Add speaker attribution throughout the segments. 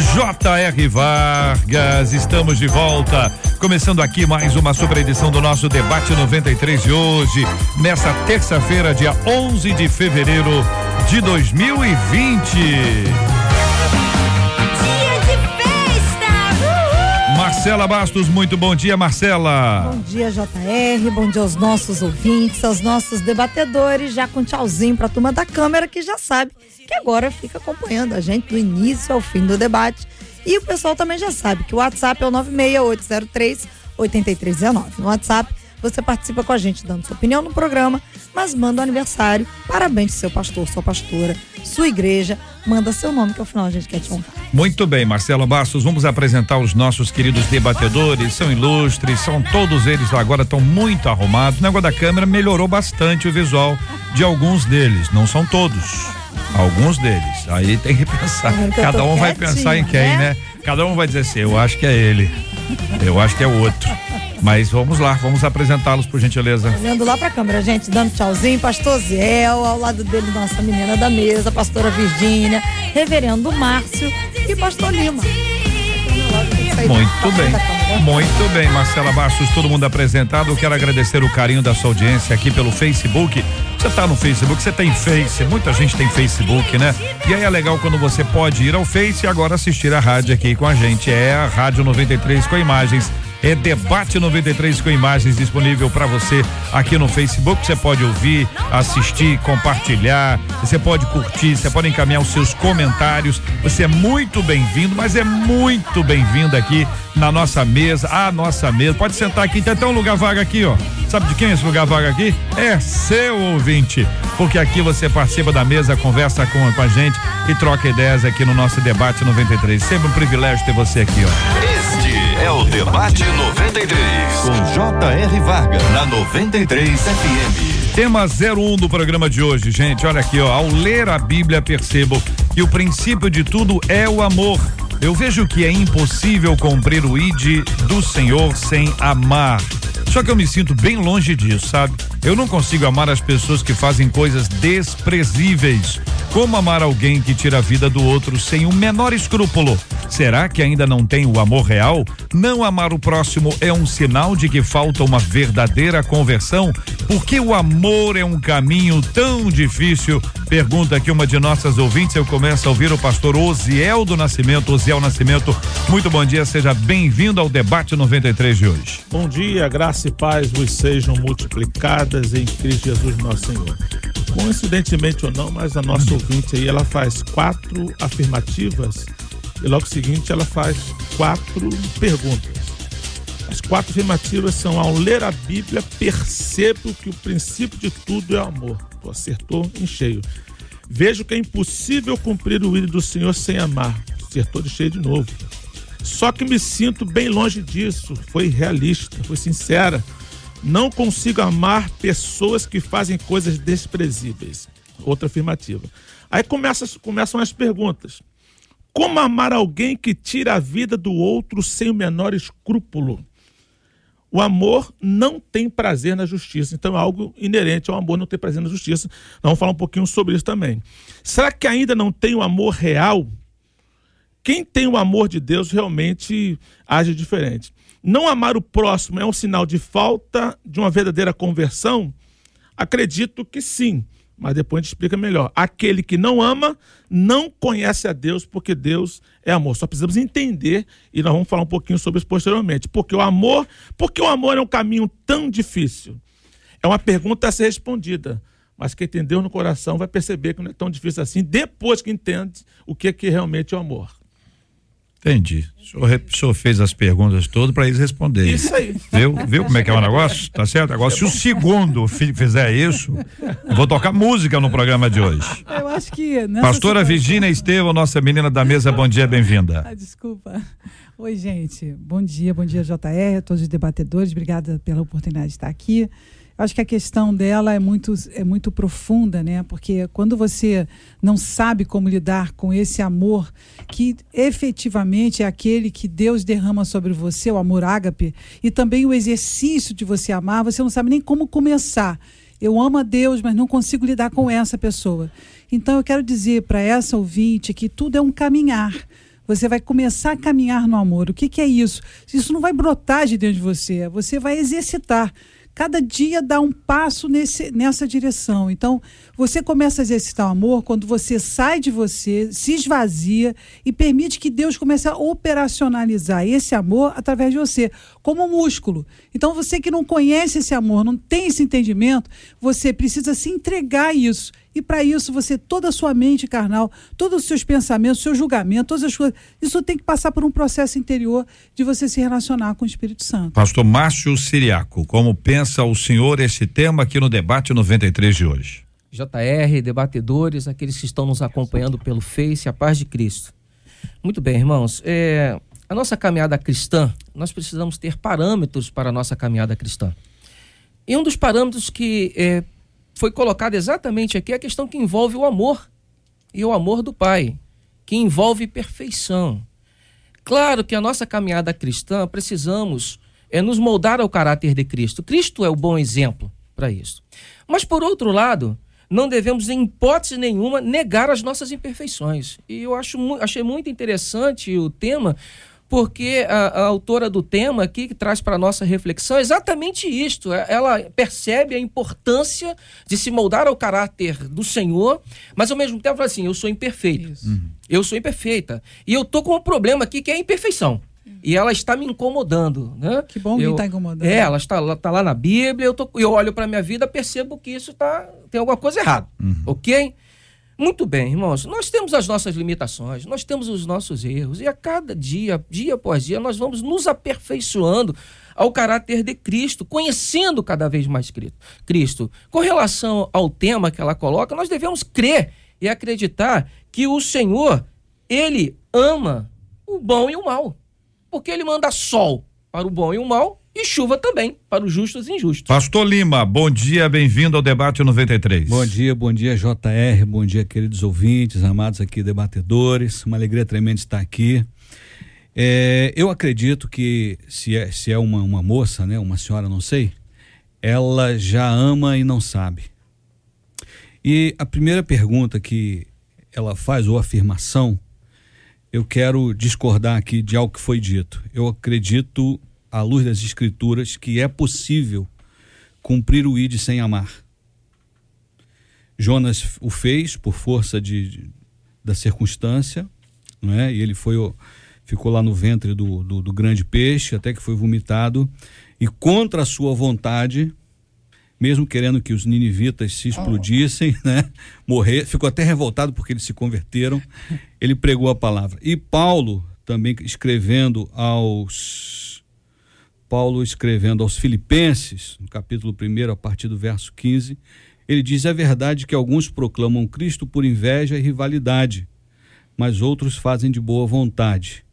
Speaker 1: J.R. Vargas. Estamos de volta. Começando aqui mais uma super edição do nosso debate 93 de hoje, nessa terça-feira, dia 11 de fevereiro de 2020. Marcela Bastos, muito bom dia, Marcela.
Speaker 2: Bom dia, JR. Bom dia aos nossos ouvintes, aos nossos debatedores. Já com tchauzinho para a turma da Câmara que já sabe que agora fica acompanhando a gente do início ao fim do debate. E o pessoal também já sabe que o WhatsApp é o 96803 8319. No WhatsApp você participa com a gente dando sua opinião no programa, mas manda o aniversário, parabéns seu pastor, sua pastora, sua igreja, manda seu nome que ao final a gente quer te honrar.
Speaker 1: Muito bem, Marcelo Bastos, vamos apresentar os nossos queridos debatedores, são ilustres, são todos eles agora estão muito arrumados. O negócio da câmera melhorou bastante o visual de alguns deles, não são todos. Alguns deles. Aí tem que pensar. Cada um vai pensar em quem, né? né? Cada um vai dizer assim, eu acho que é ele. Eu acho que é o outro. Mas vamos lá, vamos apresentá-los, por gentileza.
Speaker 2: Olhando lá pra câmera, gente, dando tchauzinho, pastor Ziel, ao lado dele, nossa menina da mesa, pastora Virgínia, reverendo Márcio e pastor Lima.
Speaker 1: Muito bem, muito bem, Marcela Bastos, todo mundo apresentado. Eu quero agradecer o carinho da sua audiência aqui pelo Facebook. Você está no Facebook, você tem Face, muita gente tem Facebook, né? E aí é legal quando você pode ir ao Face e agora assistir a rádio aqui com a gente. É a Rádio 93 com imagens é Debate 93 com imagens disponível para você aqui no Facebook. Você pode ouvir, assistir, compartilhar, você pode curtir, você pode encaminhar os seus comentários. Você é muito bem-vindo, mas é muito bem-vindo aqui na nossa mesa, a nossa mesa. Pode sentar aqui, tem até um lugar vaga aqui, ó. Sabe de quem é esse lugar vaga aqui? É seu ouvinte, porque aqui você participa da mesa, conversa com, com a gente e troca ideias aqui no nosso debate 93. Sempre um privilégio ter você aqui, ó.
Speaker 3: É o Debate 93, com J.R. Varga, na 93 FM.
Speaker 1: Tema 01 do programa de hoje, gente. Olha aqui, ó. Ao ler a Bíblia, percebo que o princípio de tudo é o amor. Eu vejo que é impossível cumprir o ID do Senhor sem amar. Só que eu me sinto bem longe disso, sabe? Eu não consigo amar as pessoas que fazem coisas desprezíveis. Como amar alguém que tira a vida do outro sem o menor escrúpulo? Será que ainda não tem o amor real? Não amar o próximo é um sinal de que falta uma verdadeira conversão? Porque o amor é um caminho tão difícil? Pergunta aqui uma de nossas ouvintes. Eu começo a ouvir o pastor Osiel do Nascimento. Osiel Nascimento, muito bom dia, seja bem-vindo ao debate 93 de hoje.
Speaker 4: Bom dia, graça e paz vos sejam multiplicadas em Cristo Jesus, nosso Senhor. Coincidentemente ou não, mas a nossa ouvinte aí, ela faz quatro afirmativas e logo seguinte ela faz quatro perguntas. As quatro afirmativas são: ao ler a Bíblia, percebo que o princípio de tudo é amor. Tu acertou em cheio. Vejo que é impossível cumprir o ídolo do Senhor sem amar. Acertou de cheio de novo. Só que me sinto bem longe disso. Foi realista, foi sincera. Não consigo amar pessoas que fazem coisas desprezíveis. Outra afirmativa. Aí começa, começam as perguntas. Como amar alguém que tira a vida do outro sem o menor escrúpulo? O amor não tem prazer na justiça. Então é algo inerente ao amor não ter prazer na justiça. Vamos falar um pouquinho sobre isso também. Será que ainda não tem o amor real? Quem tem o amor de Deus realmente age diferente. Não amar o próximo é um sinal de falta de uma verdadeira conversão? Acredito que sim, mas depois a gente explica melhor. Aquele que não ama não conhece a Deus, porque Deus é amor. Só precisamos entender e nós vamos falar um pouquinho sobre isso posteriormente. Porque o amor, porque o amor é um caminho tão difícil? É uma pergunta a ser respondida. Mas quem entendeu no coração vai perceber que não é tão difícil assim, depois que entende o que é que realmente é o amor.
Speaker 1: Entendi. O senhor, o senhor fez as perguntas todas para eles responderem.
Speaker 4: Isso aí.
Speaker 1: Viu? Viu como é que é o negócio? Tá certo? Agora, se o segundo fi- fizer isso, vou tocar música no programa de hoje.
Speaker 5: Eu acho que.
Speaker 1: Pastora
Speaker 5: situação-
Speaker 1: Virgínia Estevão, nossa menina da mesa, bom dia, bem-vinda.
Speaker 5: Ah, desculpa. Oi, gente. Bom dia, bom dia, JR, a todos os debatedores. Obrigada pela oportunidade de estar aqui. Eu Acho que a questão dela é muito, é muito profunda, né? Porque quando você não sabe como lidar com esse amor, que efetivamente é aquele que Deus derrama sobre você, o amor ágape, e também o exercício de você amar, você não sabe nem como começar. Eu amo a Deus, mas não consigo lidar com essa pessoa. Então eu quero dizer para essa ouvinte que tudo é um caminhar. Você vai começar a caminhar no amor. O que, que é isso? Isso não vai brotar de dentro de você. Você vai exercitar. Cada dia dá um passo nesse, nessa direção. Então, você começa a exercitar o amor quando você sai de você, se esvazia e permite que Deus comece a operacionalizar esse amor através de você, como um músculo. Então, você que não conhece esse amor, não tem esse entendimento, você precisa se entregar a isso. E para isso, você, toda a sua mente carnal, todos os seus pensamentos, seu julgamento, todas as coisas, isso tem que passar por um processo interior de você se relacionar com o Espírito Santo.
Speaker 1: Pastor Márcio Siriaco, como pensa o senhor esse tema aqui no debate 93 de hoje?
Speaker 6: JR, debatedores, aqueles que estão nos acompanhando pelo Face, a paz de Cristo. Muito bem, irmãos. É, a nossa caminhada cristã, nós precisamos ter parâmetros para a nossa caminhada cristã. E um dos parâmetros que é, foi colocado exatamente aqui a questão que envolve o amor e o amor do Pai, que envolve perfeição. Claro que a nossa caminhada cristã precisamos é nos moldar ao caráter de Cristo. Cristo é o bom exemplo para isso. Mas por outro lado, não devemos em hipótese nenhuma negar as nossas imperfeições. E eu acho, achei muito interessante o tema, porque a, a autora do tema aqui que traz para a nossa reflexão é exatamente isto. É- Ela percebe a importância de se moldar ao caráter do Senhor, mas ao mesmo tempo fala assim: eu sou imperfeito.
Speaker 5: Isso.
Speaker 6: Eu sou imperfeita. E eu tô com um problema aqui que é a imperfeição. E ela está me incomodando, né?
Speaker 5: Que bom que
Speaker 6: eu,
Speaker 5: está incomodando.
Speaker 6: É, ela está, ela tá lá na Bíblia, eu, tô, eu olho para minha vida, percebo que isso tá, tem alguma coisa errada. Ok? Muito bem, irmãos. Nós temos as nossas limitações, nós temos os nossos erros, e a cada dia, dia após dia, nós vamos nos aperfeiçoando ao caráter de Cristo, conhecendo cada vez mais Cri- Cristo. Com relação ao tema que ela coloca, nós devemos crer e acreditar que o Senhor, ele ama o bom e o mal. Porque ele manda sol para o bom e o mal e chuva também para os justos e injustos.
Speaker 1: Pastor Lima, bom dia, bem-vindo ao debate 93.
Speaker 7: Bom dia, bom dia JR, bom dia queridos ouvintes, amados aqui debatedores, uma alegria tremenda estar aqui. É, eu acredito que se é, se é uma, uma moça, né, uma senhora, não sei, ela já ama e não sabe. E a primeira pergunta que ela faz, ou afirmação, eu quero discordar aqui de algo que foi dito. Eu acredito, à luz das escrituras, que é possível cumprir o ID sem amar. Jonas o fez por força de, de- da circunstância, não é? E ele foi ficou lá no ventre do, do, do grande peixe até que foi vomitado e contra a sua vontade, mesmo querendo que os ninivitas se explodissem, né? Morrer, ficou até revoltado porque eles se converteram. Ele pregou a palavra. E Paulo também escrevendo aos Paulo escrevendo aos Filipenses, no capítulo 1, a partir do verso 15, ele diz: É verdade que alguns proclamam Cristo por inveja e rivalidade, mas outros fazem de boa vontade,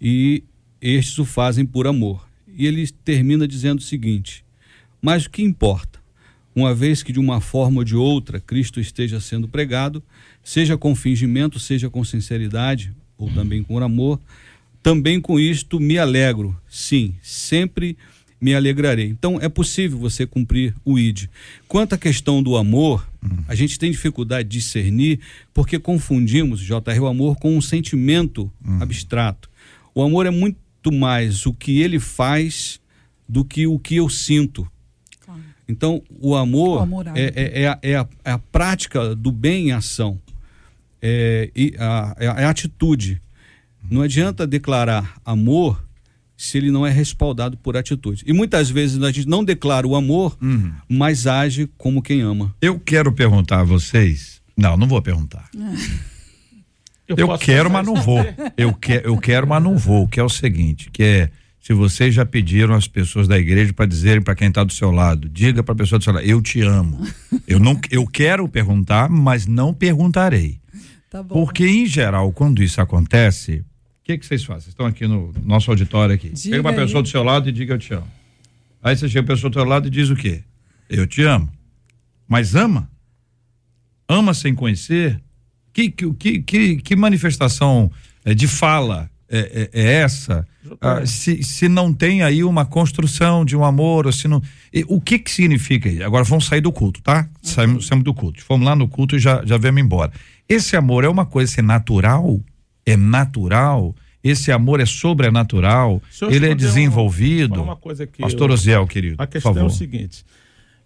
Speaker 7: e estes o fazem por amor. E ele termina dizendo o seguinte: Mas o que importa? Uma vez que de uma forma ou de outra Cristo esteja sendo pregado, seja com fingimento, seja com sinceridade, ou também com amor, também com isto me alegro. Sim, sempre me alegrarei. Então é possível você cumprir o ID. Quanto à questão do amor, a gente tem dificuldade de discernir porque confundimos, JR, o amor com um sentimento abstrato. O amor é muito mais o que ele faz do que o que eu sinto.
Speaker 5: Claro.
Speaker 7: Então, o amor,
Speaker 5: O amor
Speaker 7: é, é, é a, é a- é a prática do bem em ação. É, a, é é a atitude. Não adianta declarar amor se ele não é respaldado por atitude. E muitas vezes a gente não declara o amor,
Speaker 1: Uhum.
Speaker 7: mas age como quem ama.
Speaker 1: Eu quero perguntar a vocês. Não, não vou perguntar. Eu,
Speaker 4: posso
Speaker 1: quero, mas não vou. Eu, que, eu quero, mas não vou. Que é o seguinte, que é se vocês já pediram às pessoas da igreja para dizerem para quem está do seu lado, diga para a pessoa do seu lado, eu te amo. Eu não, eu quero perguntar, mas não perguntarei.
Speaker 5: Tá bom.
Speaker 1: Porque em geral, quando isso acontece, que que vocês fazem? Vocês estão aqui no nosso auditório aqui.
Speaker 5: Diga
Speaker 1: Pega uma
Speaker 5: aí.
Speaker 1: pessoa do seu lado e diga eu te amo. Aí você chega a pessoa do seu lado e diz o quê? Eu te amo. Mas ama? Ama sem conhecer? Que, que, que, que, manifestação eh, de fala é, é- é essa? Ah, se, se não tem aí uma construção de um amor, ou se não. e o que que significa isso? Agora vamos sair do culto, tá? Saímos, saímos do culto. Fomos lá no culto e já, já viemos embora. Esse amor é uma coisa assim, natural? É natural? Esse amor é sobrenatural? Ele é desenvolvido?
Speaker 4: uma coisa que
Speaker 1: Pastor
Speaker 4: eu-
Speaker 1: Oziel, querido,
Speaker 4: A questão é o seguinte: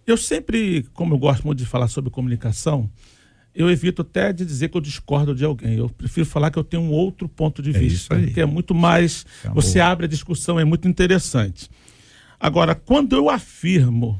Speaker 4: eu sempre, como eu gosto muito de falar sobre comunicação, eu evito até de dizer que eu discordo de alguém. Eu prefiro falar que eu tenho um outro ponto de
Speaker 1: É
Speaker 4: vista, que é muito mais.
Speaker 1: É
Speaker 4: você abre a discussão, é muito interessante. Agora, quando eu afirmo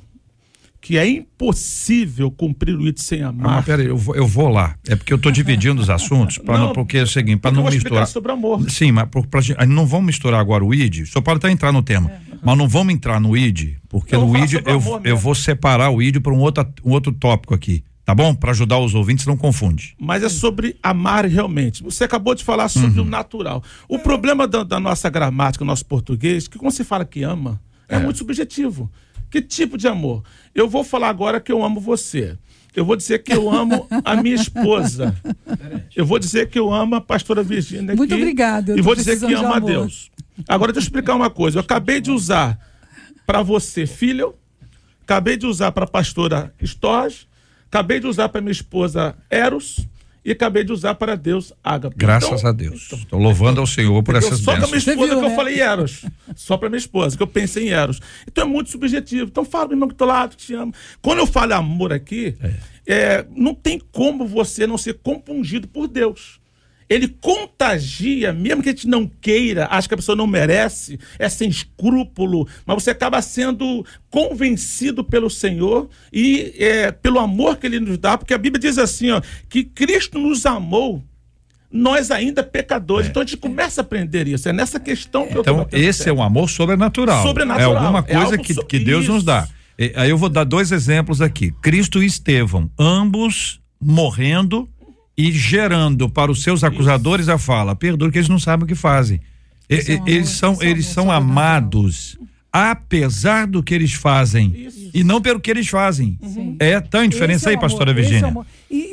Speaker 4: que é impossível cumprir o item sem
Speaker 1: Ah,
Speaker 4: amar,
Speaker 1: mas peraí, eu vou, eu vou lá. É porque eu estou dividindo os assuntos, pra não,
Speaker 4: Não,
Speaker 1: porque é o seguinte, para
Speaker 4: eu
Speaker 1: não misturar.
Speaker 4: sobre amor.
Speaker 1: Sim, mas por, pra, gente- não vamos misturar agora o ID. Só pode até entrar no tema, mas não vamos entrar no ID, porque
Speaker 4: Eu
Speaker 1: no ID eu,
Speaker 4: amor
Speaker 1: eu vou separar o ID para um outro, um outro tópico aqui, tá bom? Para ajudar os ouvintes, não confunde.
Speaker 4: mas é sobre amar realmente. Você acabou de falar sobre o natural. O problema da, da nossa gramática, nosso português, que quando se fala que ama, é, muito subjetivo. Que tipo de amor? Eu vou falar agora que eu amo você. Eu vou dizer que eu amo a minha esposa. Eu vou dizer que eu amo a pastora Virgínia.
Speaker 5: Muito
Speaker 4: aqui,
Speaker 5: obrigada, eu
Speaker 4: E vou dizer que
Speaker 5: precisando de
Speaker 4: amo a. Deus. Agora deixa eu explicar uma coisa. Eu acabei de usar para você, filho. Acabei de usar para a pastora Storge. Acabei de usar para minha esposa Eros. E acabei de usar para Deus Ágape.
Speaker 1: Graças
Speaker 4: Então,
Speaker 1: a Deus. Estou louvando ao Senhor por
Speaker 4: eu
Speaker 1: essas
Speaker 4: só para minha
Speaker 1: bênçãos.
Speaker 4: esposa
Speaker 5: viu,
Speaker 4: que eu
Speaker 5: né?
Speaker 4: falei Eros. Só para minha esposa, que eu pensei em Eros. Então é muito subjetivo. Então fala, meu irmão, que tô lá, que te amo. Quando eu falo amor aqui, é, não tem como você não ser compungido por Deus. Ele contagia, mesmo que a gente não queira, acha que a pessoa não merece, é sem escrúpulo, mas você acaba sendo convencido pelo Senhor e é, pelo amor que ele nos dá, porque a Bíblia diz assim, ó, que Cristo nos amou nós ainda pecadores. Então a gente começa a aprender isso. É nessa questão que eu tô
Speaker 1: Então, esse é um amor sobrenatural.
Speaker 4: Sobrenatural.
Speaker 1: É alguma
Speaker 4: É
Speaker 1: coisa
Speaker 4: algo
Speaker 1: que,
Speaker 4: so-
Speaker 1: que Deus nos
Speaker 4: Isso.
Speaker 1: dá. E, aí eu vou dar dois exemplos aqui. Cristo e Estevão, ambos morrendo e gerando para os seus acusadores a fala: perdoe que eles não sabem o que fazem. E-
Speaker 5: é um
Speaker 1: e-
Speaker 5: amor-
Speaker 1: eles são,
Speaker 5: é um
Speaker 1: eles são amados, apesar do que eles fazem.
Speaker 4: Isso.
Speaker 1: E não pelo que eles fazem.
Speaker 5: Sim.
Speaker 1: É, tá a diferença
Speaker 5: é
Speaker 1: aí, pastora
Speaker 5: é
Speaker 1: Virgínia?
Speaker 5: E, e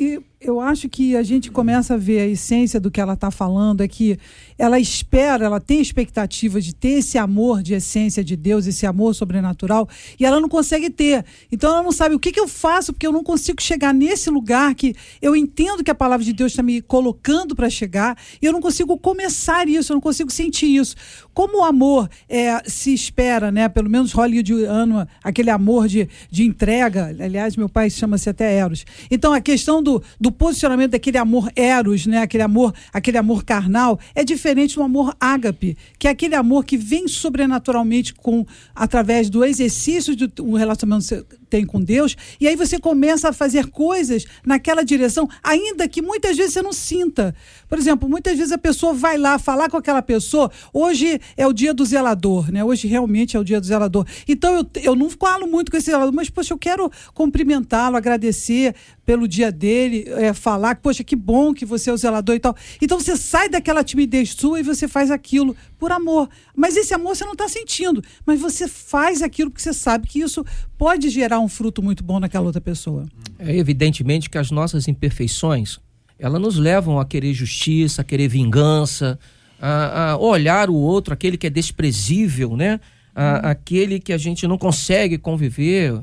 Speaker 5: eu acho que a gente começa a ver a essência do que ela está falando, é que ela espera, ela tem expectativa de ter esse amor de essência de Deus, esse amor sobrenatural, e ela não consegue ter. Então ela não sabe o que, que eu faço, porque eu não consigo chegar nesse lugar que eu entendo que a palavra de Deus está me colocando para chegar, e eu não consigo começar isso, eu não consigo sentir isso. Como o amor é, se espera, né? Pelo menos hollywoodiano, aquele amor de, de entrega. Aliás, meu pai chama-se até Eros. Então, a questão do, do posicionamento daquele amor Eros, né? Aquele amor, aquele amor carnal, é diferente do amor ágape, que é aquele amor que vem sobrenaturalmente com através do exercício do um relacionamento tem com Deus, e aí você começa a fazer coisas naquela direção, ainda que muitas vezes você não sinta. Por exemplo, muitas vezes a pessoa vai lá falar com aquela pessoa, hoje é o dia do zelador, né? Hoje realmente é o dia do zelador. Então eu, eu não falo muito com esse zelador, mas poxa, eu quero cumprimentá-lo, agradecer pelo dia dele, é, falar poxa, que bom que você é o zelador e tal. Então você sai daquela timidez sua e você faz aquilo por amor. Mas esse amor você não está sentindo, mas você faz aquilo porque você sabe que isso pode gerar um fruto muito bom naquela outra pessoa.
Speaker 6: É evidentemente que as nossas imperfeições, elas nos levam a querer justiça, a querer vingança, a, a olhar o outro, aquele que é desprezível, né? A- aquele que a gente não consegue conviver.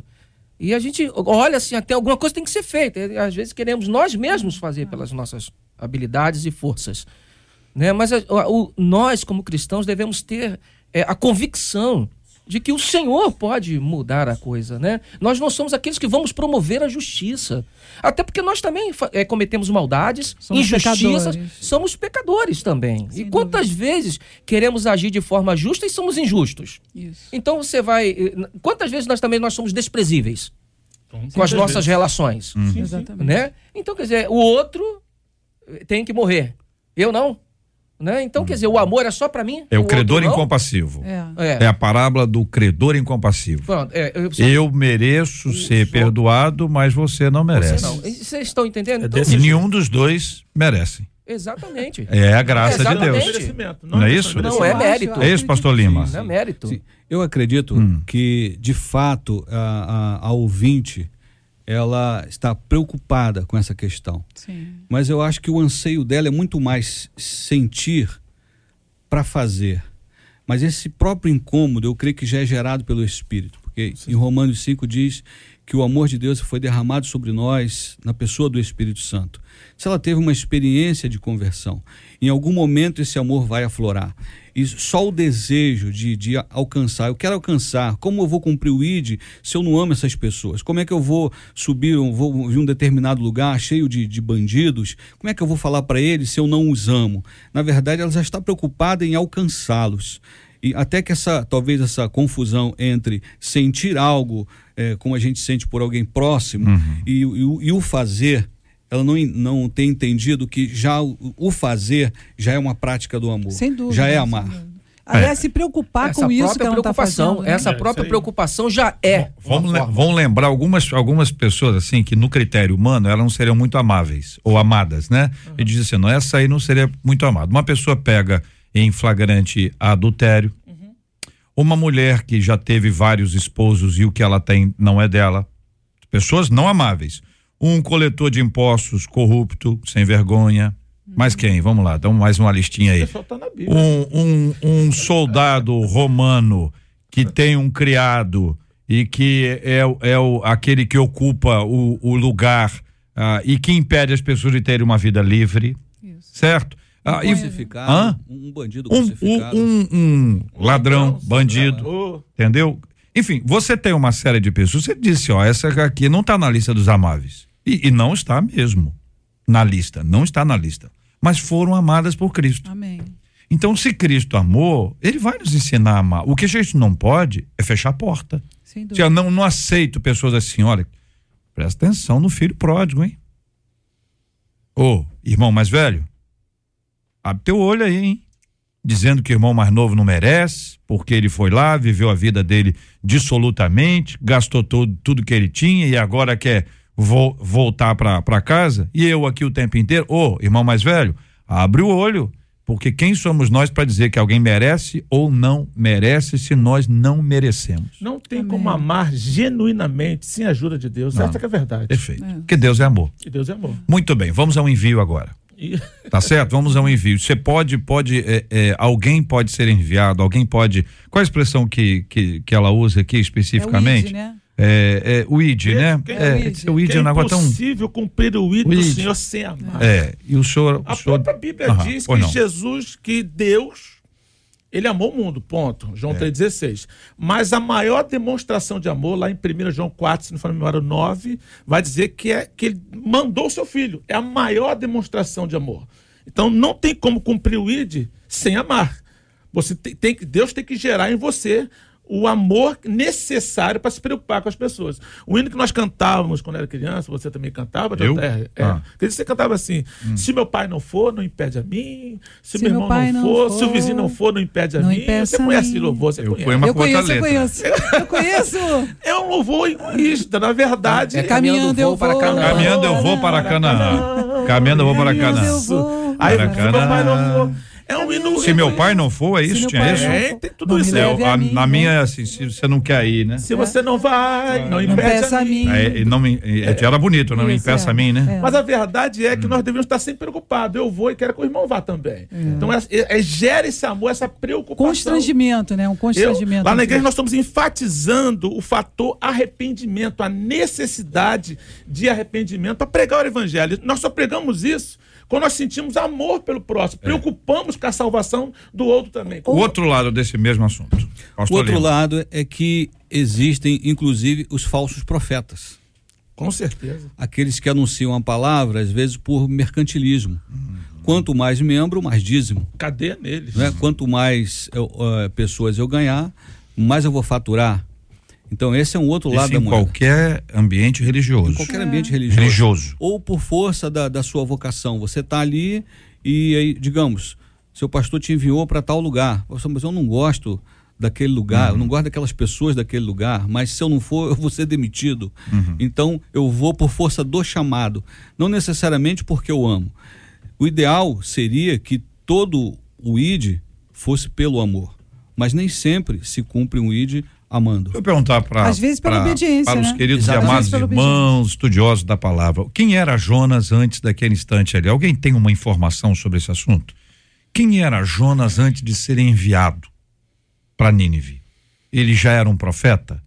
Speaker 6: E a gente olha assim, até alguma coisa tem que ser feita. Às vezes queremos nós mesmos fazer pelas nossas habilidades e forças. Né? Mas a- o- nós, como cristãos, devemos ter é, a convicção de que o Senhor pode mudar a coisa, né? Nós não somos aqueles que vamos promover a justiça. Até porque nós também é, cometemos maldades,
Speaker 5: Somos
Speaker 6: injustiças,
Speaker 5: pecadores.
Speaker 6: somos pecadores também.
Speaker 5: Sem
Speaker 6: e quantas vezes queremos agir de forma justa e somos injustos?
Speaker 5: Isso.
Speaker 6: Então você vai. eh, Quantas vezes nós também nós somos desprezíveis com as nossas
Speaker 4: vezes.
Speaker 6: relações?
Speaker 4: Sim, sim.
Speaker 5: Exatamente.
Speaker 6: né? Então, quer dizer, o outro eh, tem que morrer. Eu não. Né? Então, quer dizer, o amor é só para mim?
Speaker 1: É o,
Speaker 6: outro
Speaker 1: credor
Speaker 6: não?
Speaker 1: incompassivo.
Speaker 5: É.
Speaker 6: É.
Speaker 1: É a parábola do credor incompassivo.
Speaker 6: Pronto, é, eu,
Speaker 1: Eu mereço ser
Speaker 6: só-
Speaker 1: perdoado, mas você não merece.
Speaker 6: Você não. Vocês estão entendendo?
Speaker 4: É
Speaker 6: Então,
Speaker 1: E nenhum dos dois merece.
Speaker 6: Exatamente.
Speaker 1: É a graça de. Deus.
Speaker 4: Merecimento,
Speaker 1: Não é
Speaker 4: questão
Speaker 1: isso?
Speaker 6: Não é
Speaker 5: Eu
Speaker 6: mérito.
Speaker 5: eu
Speaker 1: É isso, pastor Lima?
Speaker 6: Não é mérito.
Speaker 7: Sim, eu acredito
Speaker 1: Hum.
Speaker 7: que, de fato, a, a, a ouvinte ela está preocupada com essa questão.
Speaker 5: Sim.
Speaker 7: Mas eu acho que o anseio dela é muito mais sentir para fazer. Mas esse próprio incômodo, eu creio que já é gerado pelo Espírito. Porque em Romanos 5 diz que o amor de Deus foi derramado sobre nós na pessoa do Espírito Santo. Se ela teve uma experiência de conversão, em algum momento esse amor vai aflorar. E só o desejo de, de alcançar, eu quero alcançar, como eu vou cumprir o ID se eu não amo essas pessoas? Como é que eu vou subir, eu vou em um determinado lugar cheio de, de bandidos? Como é que eu vou falar para eles se eu não os amo? Na verdade, ela já está preocupada em alcançá-los. E até que essa, talvez essa confusão entre sentir algo eh, como a gente sente por alguém próximo e, o- e o- e o fazer, ela não, não tem entendido que já o, o fazer já é uma prática do amor.
Speaker 5: Sem dúvida.
Speaker 7: Já é
Speaker 5: sem
Speaker 7: amar.
Speaker 5: Aliás, se preocupar
Speaker 6: essa
Speaker 5: com isso que ela
Speaker 6: preocupação,
Speaker 5: fazendo. né?
Speaker 6: essa
Speaker 4: É,
Speaker 6: própria preocupação já é.
Speaker 1: Vamos,
Speaker 6: uma
Speaker 1: le- vamos lembrar algumas, algumas pessoas assim que no critério humano elas não seriam muito amáveis ou amadas, né? Ele diz assim, não, essa aí não seria muito amada. Uma pessoa pega em flagrante adultério, uma mulher que já teve vários esposos e o que ela tem não é dela, pessoas não amáveis. Um coletor de impostos corrupto, sem vergonha. Mais quem? Vamos lá, dá mais uma listinha
Speaker 4: O
Speaker 1: aí.
Speaker 4: tá
Speaker 1: um, um, um soldado romano que tem um criado e que é, é o, aquele que ocupa o, o lugar ah, e que impede as pessoas de terem uma vida livre,
Speaker 5: Isso.
Speaker 1: certo? Ah, e-
Speaker 7: Crucificado,
Speaker 1: Hã?
Speaker 7: um bandido
Speaker 1: um,
Speaker 7: crucificado.
Speaker 1: um, um, um ladrão, bandido, entendeu? Enfim, você tem uma série de pessoas, você disse, ó, essa aqui não está na lista dos amáveis. E, e não está mesmo na lista, não está na lista. Mas foram amadas por Cristo.
Speaker 5: Amém.
Speaker 1: Então, se Cristo amou, ele vai nos ensinar a amar. O que a gente não pode é fechar a porta.
Speaker 5: Sem
Speaker 1: Se
Speaker 5: dúvida.
Speaker 1: eu não, não aceito pessoas assim, olha, presta atenção no filho pródigo, hein? Ô, irmão mais velho, abre teu olho aí, hein? Dizendo que o irmão mais novo não merece, porque ele foi lá, viveu a vida dele dissolutamente, gastou todo, tudo que ele tinha e agora quer vo- voltar para casa. E eu aqui o tempo inteiro, ô, irmão mais velho, abre o olho, porque quem somos nós para dizer que alguém merece ou não merece se nós não merecemos?
Speaker 4: Não tem
Speaker 5: Amém.
Speaker 4: como amar genuinamente sem a ajuda de Deus.
Speaker 1: Não.
Speaker 4: Essa que é a verdade.
Speaker 1: Perfeito.
Speaker 5: É.
Speaker 1: Porque Deus é amor.
Speaker 4: E Deus é amor.
Speaker 1: Muito bem, vamos ao envio agora. Tá certo? Vamos ao envio. Você pode, pode, é, é, alguém pode ser enviado, alguém pode. Qual a expressão que, que, que ela usa aqui
Speaker 5: É o
Speaker 1: especificamente?
Speaker 5: ID, né?
Speaker 1: É, é o ID,
Speaker 4: Quem-
Speaker 1: né?
Speaker 4: quem-
Speaker 1: é,
Speaker 5: o ID.
Speaker 1: o ID
Speaker 4: que
Speaker 1: é
Speaker 4: é
Speaker 1: um negócio tão.
Speaker 4: impossível cumprir o ídolo
Speaker 1: O
Speaker 4: do
Speaker 1: id.
Speaker 4: Senhor sem amar.
Speaker 1: É, e o senhor.
Speaker 4: A
Speaker 1: o senhor
Speaker 4: própria Bíblia
Speaker 1: Aham,
Speaker 4: diz que. Jesus, que Deus, ele amou o mundo, ponto. João
Speaker 1: É.
Speaker 4: 3,16. Mas a maior demonstração de amor, lá em 1 João 4, se não for memória 9, vai dizer que, é, que ele mandou o seu filho. É a maior demonstração de amor. Então não tem como cumprir o ID sem amar. Você tem, tem que- Deus tem que gerar em você o amor necessário para se preocupar com as pessoas. O hino que nós cantávamos quando era criança, você também cantava,
Speaker 1: Eu?
Speaker 4: JR? É.
Speaker 1: Ah.
Speaker 4: Quer dizer, você cantava assim: se meu pai não for, não impede a mim. Se,
Speaker 5: Se
Speaker 4: meu
Speaker 5: meu
Speaker 4: irmão
Speaker 5: pai
Speaker 4: não for,
Speaker 5: for,
Speaker 4: se o vizinho não for, não impede a
Speaker 5: não
Speaker 4: mim. Você
Speaker 5: a
Speaker 4: conhece
Speaker 5: mim.
Speaker 4: esse louvor, você
Speaker 1: Eu
Speaker 4: conhece.
Speaker 1: fui uma
Speaker 5: Eu conheço, eu conheço. Eu conheço.
Speaker 4: É um louvor egoísta, na verdade.
Speaker 6: É
Speaker 5: Caminhando eu
Speaker 6: para
Speaker 5: vou.
Speaker 6: Canaã.
Speaker 1: Caminhando eu vou para Canaã. Caminhando eu vou para Canaã.
Speaker 4: Aí,
Speaker 1: Para
Speaker 4: se meu pai não for. É um hino.
Speaker 1: Se meu pai não for, é isso? Tinha isso?
Speaker 4: É, tem tudo
Speaker 5: Não
Speaker 4: isso.
Speaker 1: Eu-
Speaker 5: a
Speaker 1: a-
Speaker 5: mim,
Speaker 1: na
Speaker 5: né?
Speaker 1: minha é assim, se você não quer ir, né?
Speaker 4: Se você não vai, não
Speaker 5: Não
Speaker 4: impede
Speaker 5: peça
Speaker 4: a mim.
Speaker 1: É, não me, é, era bonito, não me
Speaker 5: Isso,
Speaker 1: impeça
Speaker 5: é.
Speaker 1: a mim, né?
Speaker 5: É.
Speaker 4: Mas a verdade é que nós devemos estar sempre preocupados. Eu vou e quero que o irmão vá também. Então, é, é- é- gera esse amor, essa preocupação.
Speaker 5: Constrangimento, né? Um
Speaker 4: Eu,
Speaker 5: constrangimento.
Speaker 4: lá na igreja nós estamos enfatizando o fator arrependimento, a necessidade de arrependimento para pregar o evangelho. Nós só pregamos isso quando nós sentimos amor pelo próximo, preocupamos com a salvação do outro também.
Speaker 1: O outro lado desse mesmo assunto.
Speaker 7: O
Speaker 1: Pastor
Speaker 7: outro
Speaker 1: Lima.
Speaker 7: lado é que existem, inclusive, os falsos profetas.
Speaker 4: Com certeza.
Speaker 7: Aqueles que anunciam a palavra, às vezes, por mercantilismo. Quanto mais membro, mais dízimo.
Speaker 4: Cadê neles?
Speaker 7: né? Quanto mais eu, eh, pessoas eu ganhar, mais eu vou faturar. Então, esse é um outro lado
Speaker 1: Isso
Speaker 7: da
Speaker 1: em
Speaker 7: moeda.
Speaker 1: qualquer ambiente religioso.
Speaker 7: Em qualquer ambiente religioso.
Speaker 1: Religioso.
Speaker 7: Ou por força da, da sua vocação. Você está ali E aí, digamos, seu pastor te enviou para tal lugar. Mas eu não gosto daquele lugar,
Speaker 1: Uhum.
Speaker 7: eu não gosto daquelas pessoas daquele lugar, mas se eu não for, eu vou ser demitido. Então eu vou por força do chamado, não necessariamente porque eu amo. O ideal seria que todo o ID fosse pelo amor, mas nem sempre se cumpre um ID amando.
Speaker 1: Deixa eu perguntar para
Speaker 5: Às vezes pela obediência,
Speaker 1: para os
Speaker 5: né?
Speaker 1: queridos
Speaker 6: Exatamente.
Speaker 1: e amados irmãos, estudiosos da palavra. Quem era Jonas antes daquele instante ali? Alguém tem uma informação sobre esse assunto? Quem era Jonas antes de ser enviado para Nínive? Ele já era um profeta?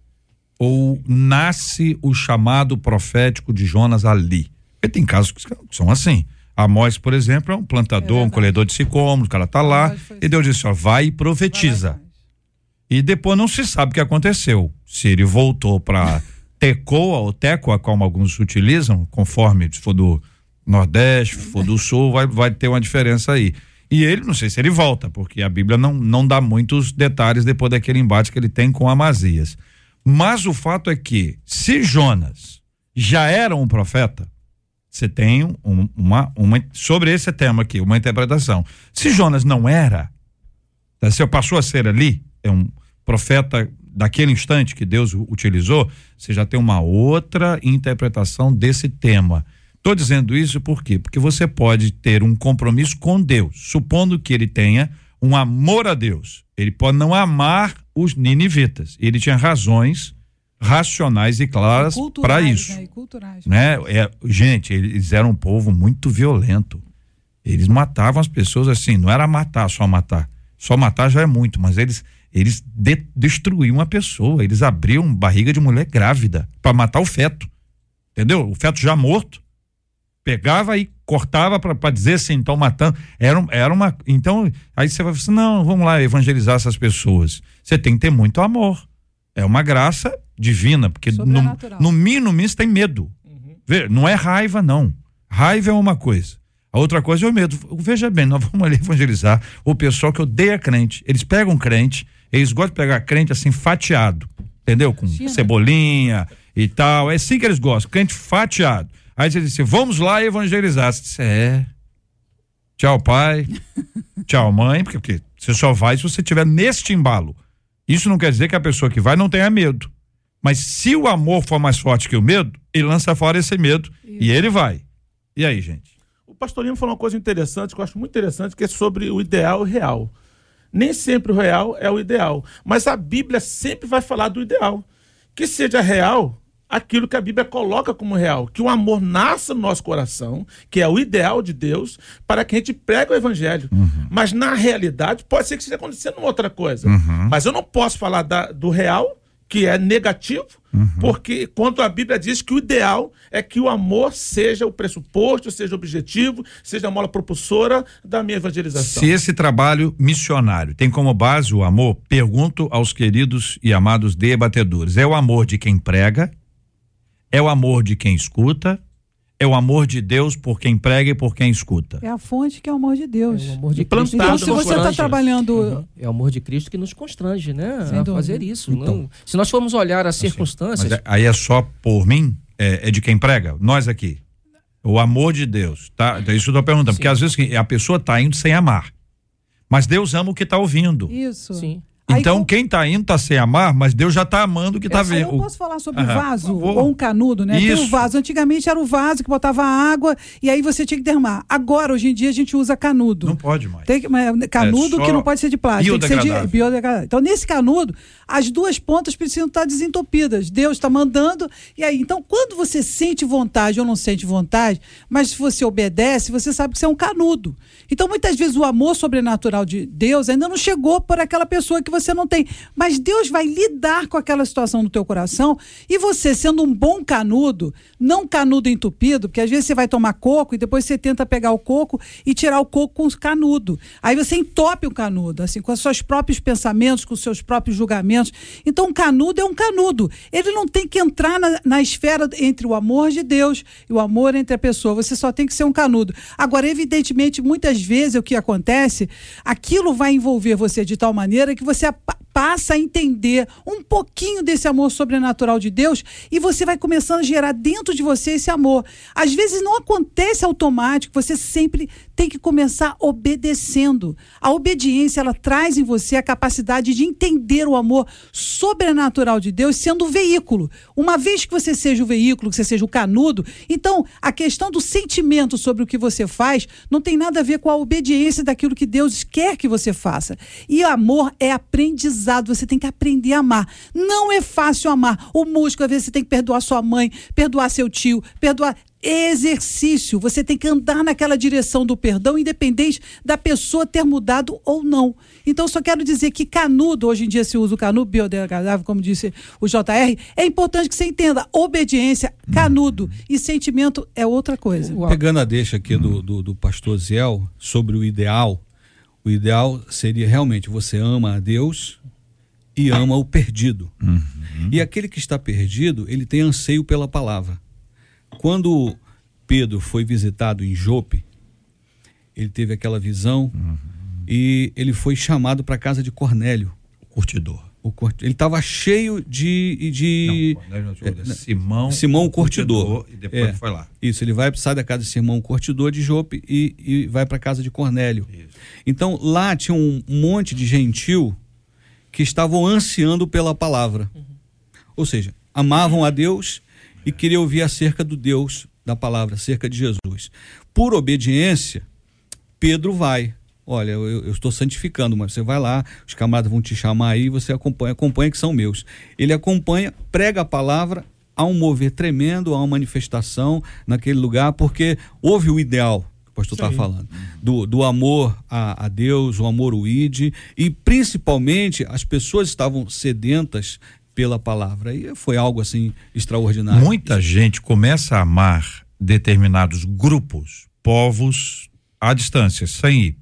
Speaker 1: Ou nasce o chamado profético de Jonas ali? Porque tem casos que são assim. Amós, por exemplo, é um plantador, um
Speaker 5: verdade.
Speaker 1: colhedor de sicômoros, o cara tá lá, e Deus disse, ó, vai e profetiza. E depois não se sabe o que aconteceu. Se ele voltou para Tecoa ou Tecoa, como alguns utilizam, conforme se for do Nordeste, se for do Sul, vai, vai ter uma diferença aí. E ele, não sei se ele volta, porque a Bíblia não, não dá muitos detalhes depois daquele embate que ele tem com Amazias. Mas o fato é que, se Jonas já era um profeta, você tem um- uma, uma. Sobre esse tema aqui, uma interpretação. Se Jonas não era, Tá? Se passou a ser ali, é um profeta daquele instante que Deus utilizou, você já tem uma outra interpretação desse tema. Estou dizendo isso por quê? Porque você pode ter um compromisso com Deus, supondo que ele tenha um amor a Deus. Ele pode não amar os ninivitas. Ele tinha razões racionais e claras para isso
Speaker 5: Né? E culturais.
Speaker 1: né? É, gente, eles eram um povo muito violento. Eles matavam as pessoas assim, não era matar, só matar. Só matar já é muito, mas eles eles de- destruíam a pessoa, eles abriam barriga de mulher grávida para matar o feto. Entendeu? O feto já morto. Pegava e cortava para dizer assim, estão matando. Era, era uma. Então, aí você vai falar assim: não, vamos lá evangelizar essas pessoas. Você tem que ter muito amor. É uma graça divina, porque no, no mínimo você tem medo. Vê, não é raiva, não. Raiva é uma coisa. A outra coisa é o medo. Veja bem, nós vamos ali evangelizar o pessoal que odeia crente. Eles pegam crente, eles gostam de pegar crente assim, fatiado. Entendeu? Com
Speaker 5: China.
Speaker 1: cebolinha e tal. É assim que eles gostam, crente fatiado. Aí você disse, vamos lá evangelizar. Você disse, é. Tchau, pai. Tchau, mãe. Porque, porque você só vai se você estiver neste embalo. Isso não quer dizer que a pessoa que vai não tenha medo. Mas se o amor for mais forte que o medo, ele lança fora esse medo e ele vai. E aí, gente?
Speaker 4: O pastorinho falou uma coisa interessante, que eu acho muito interessante, que é sobre o ideal e o real. Nem sempre o real é o ideal, mas a Bíblia sempre vai falar do ideal. Que seja real aquilo que a Bíblia coloca como real, que o amor nasça no nosso coração, que é o ideal de Deus, para que a gente pregue o evangelho. Mas na realidade pode ser que esteja acontecendo outra coisa. Mas eu não posso falar da- do real, que é negativo, porque quando a Bíblia diz que o ideal é que o amor seja o pressuposto, seja o objetivo, seja a mola propulsora da minha evangelização.
Speaker 1: Se esse trabalho missionário tem como base o amor, pergunto aos queridos e amados debatedores: é o amor de quem prega? É o amor de quem escuta? É o amor de Deus por quem prega e por quem escuta?
Speaker 5: É a fonte que é o amor de Deus.
Speaker 6: É o amor de
Speaker 4: Implantado
Speaker 6: Cristo que
Speaker 5: Então, se você está trabalhando.
Speaker 6: Uhum. É o amor de Cristo que nos constrange, né?
Speaker 5: Sem
Speaker 6: a
Speaker 5: dúvida.
Speaker 6: fazer isso.
Speaker 1: Então.
Speaker 6: não- se nós formos olhar as
Speaker 1: Assim,
Speaker 6: circunstâncias,
Speaker 1: Mas é- aí é só por mim? É, é de quem prega? Nós aqui. O amor de Deus, tá? Então, isso eu tô perguntando, porque às vezes a pessoa tá indo sem amar. Mas Deus ama o que tá ouvindo.
Speaker 5: Isso.
Speaker 6: sim.
Speaker 5: Aí,
Speaker 1: Então,
Speaker 5: com-
Speaker 1: quem tá indo tá sem amar, mas Deus já tá amando o que tá
Speaker 5: Aí
Speaker 1: vendo.
Speaker 5: eu posso falar sobre
Speaker 1: Aham,
Speaker 5: o vaso ou um canudo, né? Tem
Speaker 1: Isso.
Speaker 5: o vaso. Antigamente era o vaso que botava água e aí você tinha que derramar. Agora, hoje em dia, a gente usa canudo.
Speaker 1: Não pode mais.
Speaker 5: Tem que, mas canudo
Speaker 1: É só
Speaker 5: que não pode ser de plástico, tem que ser de
Speaker 1: biodegradável.
Speaker 5: biodegradável. Então, nesse canudo, as duas pontas precisam estar desentupidas. Deus está mandando. E aí, então, quando você sente vontade ou não sente vontade, mas se você obedece, você sabe que você é um canudo. Então, muitas vezes, o amor sobrenatural de Deus ainda não chegou por aquela pessoa que você não tem. Mas Deus vai lidar com aquela situação no teu coração e você, sendo um bom canudo, não canudo entupido, porque às vezes você vai tomar coco e depois você tenta pegar o coco e tirar o coco com o canudo. Aí você entope o canudo, assim, com os seus próprios pensamentos, com os seus próprios julgamentos. Então, um canudo é um canudo. Ele não tem que entrar na, na esfera entre o amor de Deus e o amor entre a pessoa. Você só tem que ser um canudo. Agora, evidentemente, muitas vezes o que acontece, aquilo vai envolver você de tal maneira que você apa- passa a entender um pouquinho desse amor sobrenatural de Deus e você vai começando a gerar dentro de você esse amor. Às vezes não acontece automático, você sempre tem que começar obedecendo. A obediência, ela traz em você a capacidade de entender o amor sobrenatural de Deus sendo o veículo. Uma vez que você seja o veículo, que você seja o canudo, então a questão do sentimento sobre o que você faz não tem nada a ver com a obediência daquilo que Deus quer que você faça. E amor é aprendizado, você tem que aprender a amar. Não é fácil amar. O músico, às vezes, você tem que perdoar sua mãe, perdoar seu tio, perdoar exercício. Você tem que andar naquela direção do perdão, independente da pessoa ter mudado ou não. Então, só quero dizer que canudo, hoje em dia se usa o canudo biodegradável, como disse o JR, é importante que você entenda obediência, canudo e sentimento é outra coisa.
Speaker 7: Pegando a deixa aqui do, do, do pastor Ziel sobre o ideal, o ideal seria realmente você ama a Deus e ama o perdido.
Speaker 1: Uhum.
Speaker 7: E aquele que está perdido, ele tem anseio pela palavra. Quando Pedro foi visitado em Jope, ele teve aquela visão
Speaker 1: Uhum.
Speaker 7: e ele foi chamado para a casa de Cornélio.
Speaker 1: Curtidor.
Speaker 7: O cort- Ele estava cheio de. de
Speaker 1: Não, Cornélio não,
Speaker 7: é,
Speaker 1: desculpa, Simão.
Speaker 7: Simão Curtidor.
Speaker 1: E depois
Speaker 7: É.
Speaker 1: foi lá.
Speaker 7: Isso, ele vai sai da casa de Simão Curtidor de Jope e, e vai para a casa de Cornélio. Então lá tinha um monte de gentil que estavam ansiando pela palavra. Ou seja, amavam a Deus e queriam ouvir acerca do Deus da palavra, acerca de Jesus. Por obediência, Pedro vai. Olha, eu, eu estou santificando, mas você vai lá, os camaradas vão te chamar aí, você acompanha, acompanha que são meus. Ele acompanha, prega a palavra, há um mover tremendo, há uma manifestação naquele lugar, porque houve o ideal que o pastor está falando, do, do amor a, a Deus, o amor ao ide, e principalmente as pessoas estavam sedentas pela palavra. E foi algo assim extraordinário.
Speaker 1: Muita gente começa a amar determinados grupos, povos à distância, sem ir.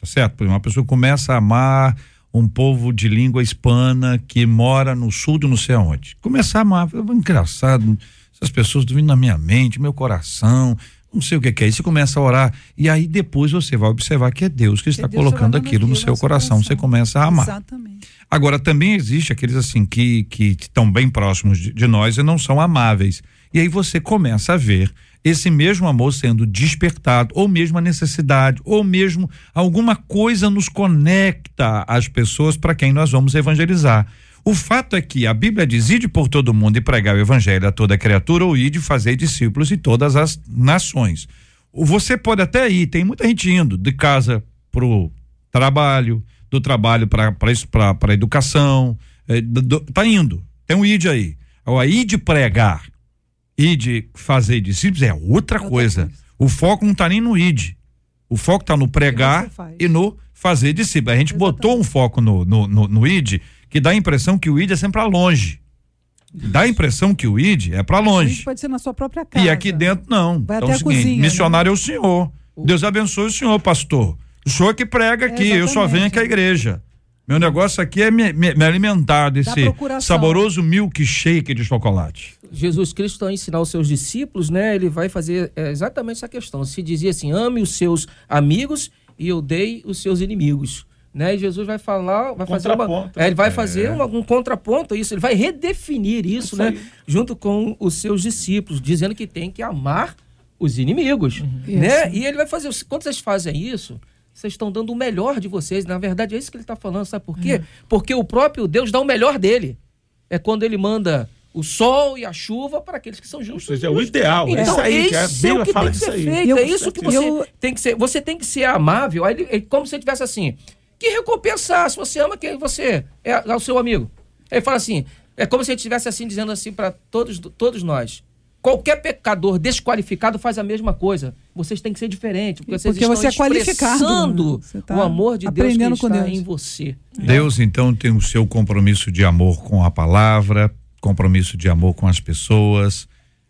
Speaker 1: Tá certo? Uma pessoa começa a amar um povo de língua hispana que mora no sul do não sei aonde. Começar a amar, engraçado, essas pessoas vindo na minha mente, meu coração, não sei o que, que é isso, você começa a orar e aí depois você vai observar que é Deus que está
Speaker 5: Deus
Speaker 1: colocando aquilo no
Speaker 5: aquilo
Speaker 1: seu
Speaker 5: no seu
Speaker 1: coração,
Speaker 5: coração.
Speaker 1: você começa a amar.
Speaker 5: Exatamente.
Speaker 1: Agora, também existe aqueles assim que que estão bem próximos de, de nós e não são amáveis. E aí você começa a ver esse mesmo amor sendo despertado, ou mesmo a necessidade, ou mesmo alguma coisa nos conecta às pessoas para quem nós vamos evangelizar. O fato é que a Bíblia diz: ide por todo mundo e pregar o evangelho a toda criatura, ou ide fazer discípulos de todas as nações. Você pode até ir, tem muita gente indo de casa pro trabalho, do trabalho para para educação, é, do- tá indo. Tem um id aí. Agora, id pregar e de fazer discípulos é outra,
Speaker 5: Outra
Speaker 1: coisa.
Speaker 5: coisa.
Speaker 1: O foco não está nem no id. O foco está no pregar
Speaker 5: você faz.
Speaker 1: e no fazer discípulos. A gente
Speaker 5: Exatamente.
Speaker 1: botou um foco no, no, no, no id que dá a impressão que o id é sempre para longe. Dá a impressão que o id é para longe.
Speaker 5: Pode ser na sua própria casa.
Speaker 1: E aqui dentro não.
Speaker 5: Vai
Speaker 1: então
Speaker 5: até
Speaker 1: é o
Speaker 5: a
Speaker 1: seguinte,
Speaker 5: cozinha, né?
Speaker 1: missionário é o senhor. Deus abençoe o senhor, pastor. O senhor que prega aqui, eu só venho aqui à igreja. Meu negócio aqui é me, me- me alimentar desse saboroso milkshake de chocolate.
Speaker 6: Jesus Cristo, ao ensinar os seus discípulos, né, ele vai fazer é, exatamente essa questão. Se dizia assim: ame os seus amigos e odeie os seus inimigos. Né? E Jesus vai falar, vai fazer uma,
Speaker 4: Contraponto.
Speaker 6: é, ele vai fazer uma- um contraponto a isso, ele vai redefinir isso, né, junto com os seus discípulos, dizendo que tem que amar os inimigos, né?
Speaker 5: Isso.
Speaker 6: E ele vai fazer, quando vocês fazem isso, vocês estão dando o melhor de vocês. Na verdade, é isso que ele está falando, sabe por quê? Porque o próprio Deus dá o melhor dele. É quando ele manda o sol e a chuva para aqueles que são
Speaker 4: Ou
Speaker 6: justos.
Speaker 4: seja, é o ideal. É
Speaker 6: Então,
Speaker 4: isso aí, que a
Speaker 6: isso é
Speaker 4: Bíblia
Speaker 6: o que
Speaker 4: fala
Speaker 6: tem que
Speaker 4: disso
Speaker 6: ser
Speaker 4: aí.
Speaker 6: feito.
Speaker 5: Eu-
Speaker 6: é isso que você
Speaker 5: eu-
Speaker 6: tem que ser. Você tem que ser amável. Aí, ele- é como se ele tivesse assim: que recompensar se você ama quem você é, é o seu amigo. Ele fala assim: é como se ele estivesse assim dizendo assim para todos, todos nós. Qualquer pecador desqualificado faz a mesma coisa. Vocês têm que ser diferentes, porque vocês
Speaker 5: Porque
Speaker 6: estão
Speaker 5: você é qualificado, né? Você tá
Speaker 6: o amor de Deus que está
Speaker 5: com Deus.
Speaker 6: em você.
Speaker 1: Deus então tem o seu compromisso de amor com a palavra, compromisso de amor com as pessoas.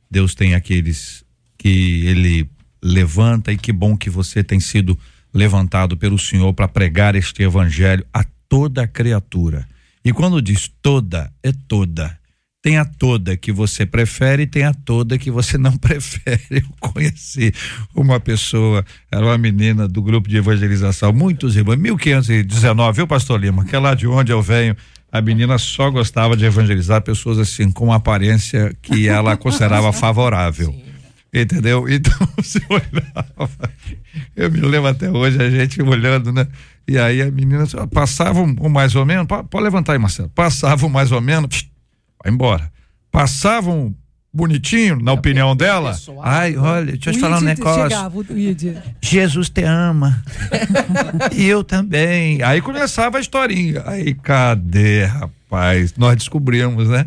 Speaker 1: Deus tem aqueles que ele levanta e que bom que você tem sido levantado pelo Senhor para pregar este evangelho a toda criatura. E quando diz toda, é toda. Tem a toda que você prefere e tem a toda que você não prefere. Eu conheci uma pessoa, era uma menina do grupo de evangelização, muitos irmãos, 1519, viu, pastor Lima? Que é lá de onde eu venho. A menina só gostava de evangelizar pessoas assim, com uma aparência que ela considerava favorável. Entendeu? Então você olhava. Eu me lembro até hoje, a gente olhando, né? E aí a menina passava um, um mais ou menos. Pode levantar aí, Marcelo. Passavam um mais ou menos, psh, vai embora. Passavam bonitinho, na opinião dela. Ai, olha, deixa eu te falar um negócio. Jesus te ama. e eu também. Aí começava a historinha. Aí, cadê, rapaz? Nós descobrimos, né?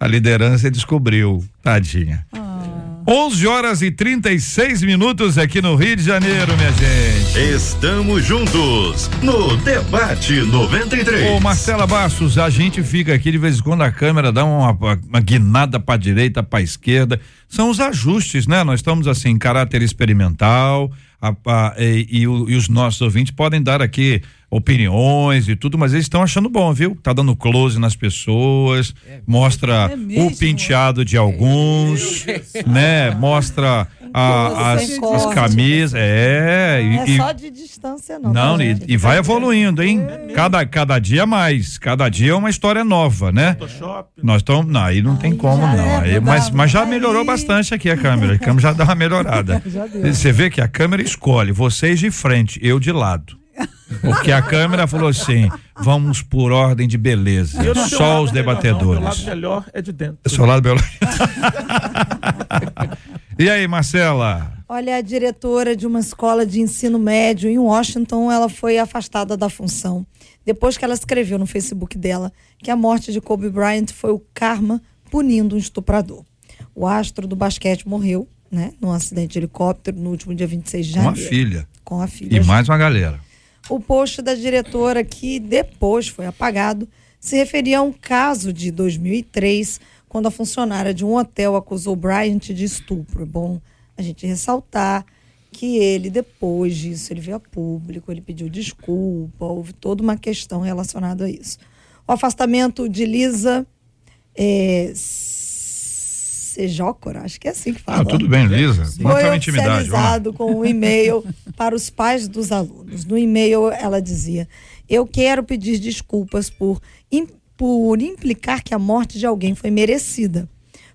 Speaker 1: A liderança descobriu. Tadinha. Ah. 11 horas e 36 minutos aqui no Rio de Janeiro, minha gente.
Speaker 3: Estamos juntos no Debate 93.
Speaker 1: Ô, Marcela Bastos, a gente fica aqui de vez em quando a câmera dá uma, uma guinada para direita, para esquerda. São os ajustes, né? Nós estamos assim, em caráter experimental. A, a, e, e, e os nossos ouvintes podem dar aqui opiniões e tudo, mas eles estão achando bom, viu? Tá dando close nas pessoas, é, mostra é o penteado de alguns, é. né? Mostra a, as, as, camisas, é.
Speaker 2: Não e, é só de distância, não.
Speaker 1: Não, e, e, vai evoluindo, hein? Cada, cada dia mais. Cada dia é uma história nova, né? Photoshop. Nós estamos. Não, aí não tem como, não. É, aí, mas, mas já melhorou bastante aqui a câmera. A câmera já dá uma melhorada. Você vê que a câmera escolhe vocês de frente, eu de lado. Porque a câmera falou assim: vamos por ordem de beleza. Só os debatedores. O lado
Speaker 4: melhor é de dentro.
Speaker 1: Seu lado melhor. e aí, Marcela?
Speaker 2: Olha, a diretora de uma escola de ensino médio em Washington, ela foi afastada da função depois que ela escreveu no Facebook dela que a morte de Kobe Bryant foi o karma punindo um estuprador. O astro do basquete morreu, né, num acidente de helicóptero no último dia 26 de janeiro.
Speaker 1: Com a filha.
Speaker 2: Com a filha.
Speaker 1: E mais uma galera.
Speaker 2: O post da diretora, que depois foi apagado, se referia a um caso de 2003, quando a funcionária de um hotel acusou Bryant de estupro. É bom a gente ressaltar que ele, depois disso, ele veio a público, ele pediu desculpa, houve toda uma questão relacionada a isso. O afastamento de Lisa é, Sejócora, acho que é assim que fala. Ah,
Speaker 1: tudo bem, Lisa.
Speaker 2: Foi oficializado com um e-mail para os pais dos alunos. No e-mail ela dizia: Eu quero pedir desculpas por, por implicar que a morte de alguém foi merecida.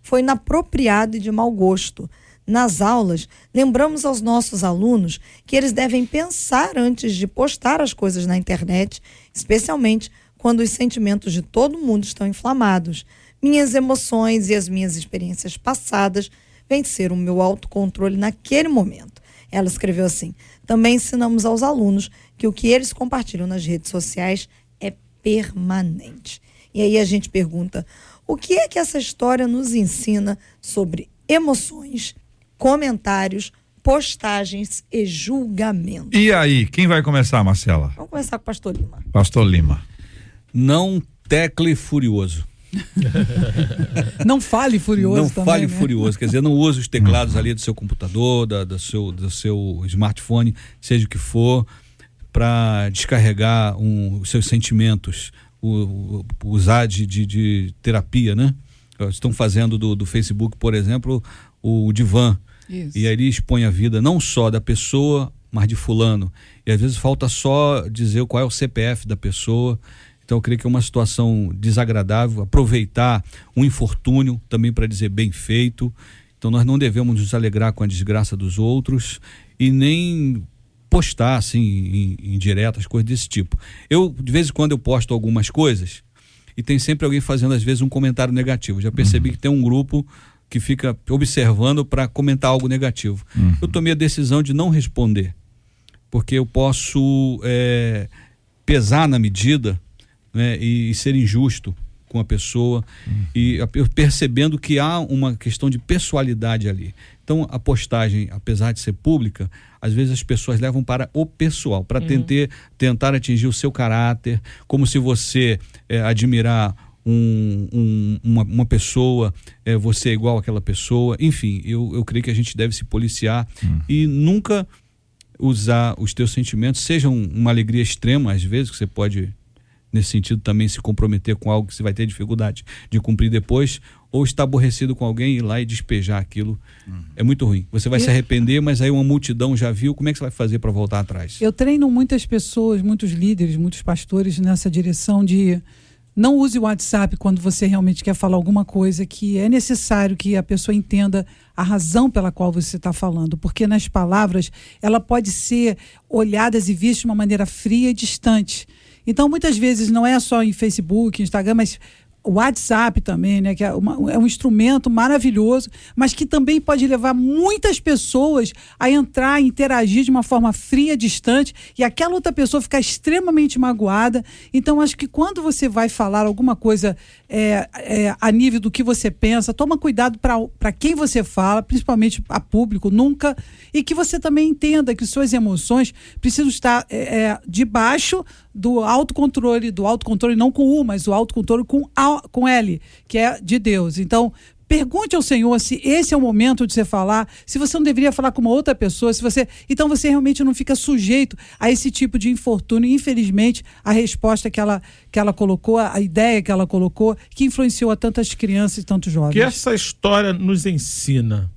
Speaker 2: Foi inapropriado e de mau gosto. Nas aulas, lembramos aos nossos alunos que eles devem pensar antes de postar as coisas na internet, especialmente quando os sentimentos de todo mundo estão inflamados. Minhas emoções e as minhas experiências passadas venceram o meu autocontrole naquele momento. Ela escreveu assim: também ensinamos aos alunos que o que eles compartilham nas redes sociais é permanente. E aí a gente pergunta: o que é que essa história nos ensina sobre emoções, comentários, postagens e julgamento?
Speaker 1: E aí, quem vai começar, Marcela?
Speaker 2: Vamos começar com o Pastor Lima.
Speaker 1: Pastor Lima.
Speaker 7: Não tecle furioso.
Speaker 5: não fale furioso
Speaker 7: não
Speaker 5: também,
Speaker 7: fale
Speaker 5: né?
Speaker 7: furioso, quer dizer, não use os teclados ali do seu computador, da, do, seu, do seu smartphone, seja o que for, para descarregar um, os seus sentimentos, o, o, usar de, de, de, terapia, né? Estão fazendo do, do Facebook, por exemplo, o divã. Isso. E aí ele expõe a vida não só da pessoa, mas de fulano. E às vezes falta só dizer qual é o CPF da pessoa então eu creio que é uma situação desagradável, aproveitar um infortúnio também para dizer bem feito. Então nós não devemos nos alegrar com a desgraça dos outros e nem postar assim em, em diretas, coisas desse tipo. Eu de vez em quando eu posto algumas coisas e tem sempre alguém fazendo às vezes um comentário negativo. Já percebi uhum. que tem um grupo que fica observando para comentar algo negativo. Uhum. Eu tomei a decisão de não responder, porque eu posso é, pesar na medida né, e, e ser injusto com a pessoa uhum. e percebendo que há uma questão de pessoalidade ali. Então, a postagem, apesar de ser pública, às vezes as pessoas levam para o pessoal, para uhum. tentar, tentar atingir o seu caráter, como se você é, admirar um, um, uma, uma, pessoa, é, você é igual àquela pessoa. Enfim, eu, eu creio que a gente deve se policiar uhum. e nunca usar os teus sentimentos, seja uma alegria extrema, às vezes, que você pode nesse sentido também se comprometer com algo que você vai ter dificuldade de cumprir depois, ou estar aborrecido com alguém e ir lá e despejar aquilo. Uhum. É muito ruim. Você vai se arrepender, mas aí uma multidão já viu, como é que você vai fazer para voltar atrás?
Speaker 5: Eu treino muitas pessoas, muitos líderes, muitos pastores nessa direção de não use o WhatsApp quando você realmente quer falar alguma coisa que é necessário que a pessoa entenda a razão pela qual você está falando, porque nas palavras ela pode ser olhadas e vistas de uma maneira fria e distante. Então, muitas vezes, não é só em Facebook, Instagram, mas o WhatsApp também, né, que é, uma, é, um instrumento maravilhoso, mas que também pode levar muitas pessoas a entrar, interagir de uma forma fria, distante, e aquela outra pessoa ficar extremamente magoada. Então, acho que quando você vai falar alguma coisa é, é, a nível do que você pensa, toma cuidado para quem você fala, principalmente a público, nunca, e que você também entenda que suas emoções precisam estar é, é debaixo do autocontrole, do autocontrole não com U, mas o autocontrole com, a, com L, que é de Deus. Então, pergunte ao Senhor se esse é o momento de você falar, se você não deveria falar com uma outra pessoa, se você. Então você realmente não fica sujeito a esse tipo de infortúnio. Infelizmente, a resposta que ela, que ela colocou, a ideia que ela colocou, que influenciou a tantas crianças e tantos jovens.
Speaker 4: Que essa história nos ensina.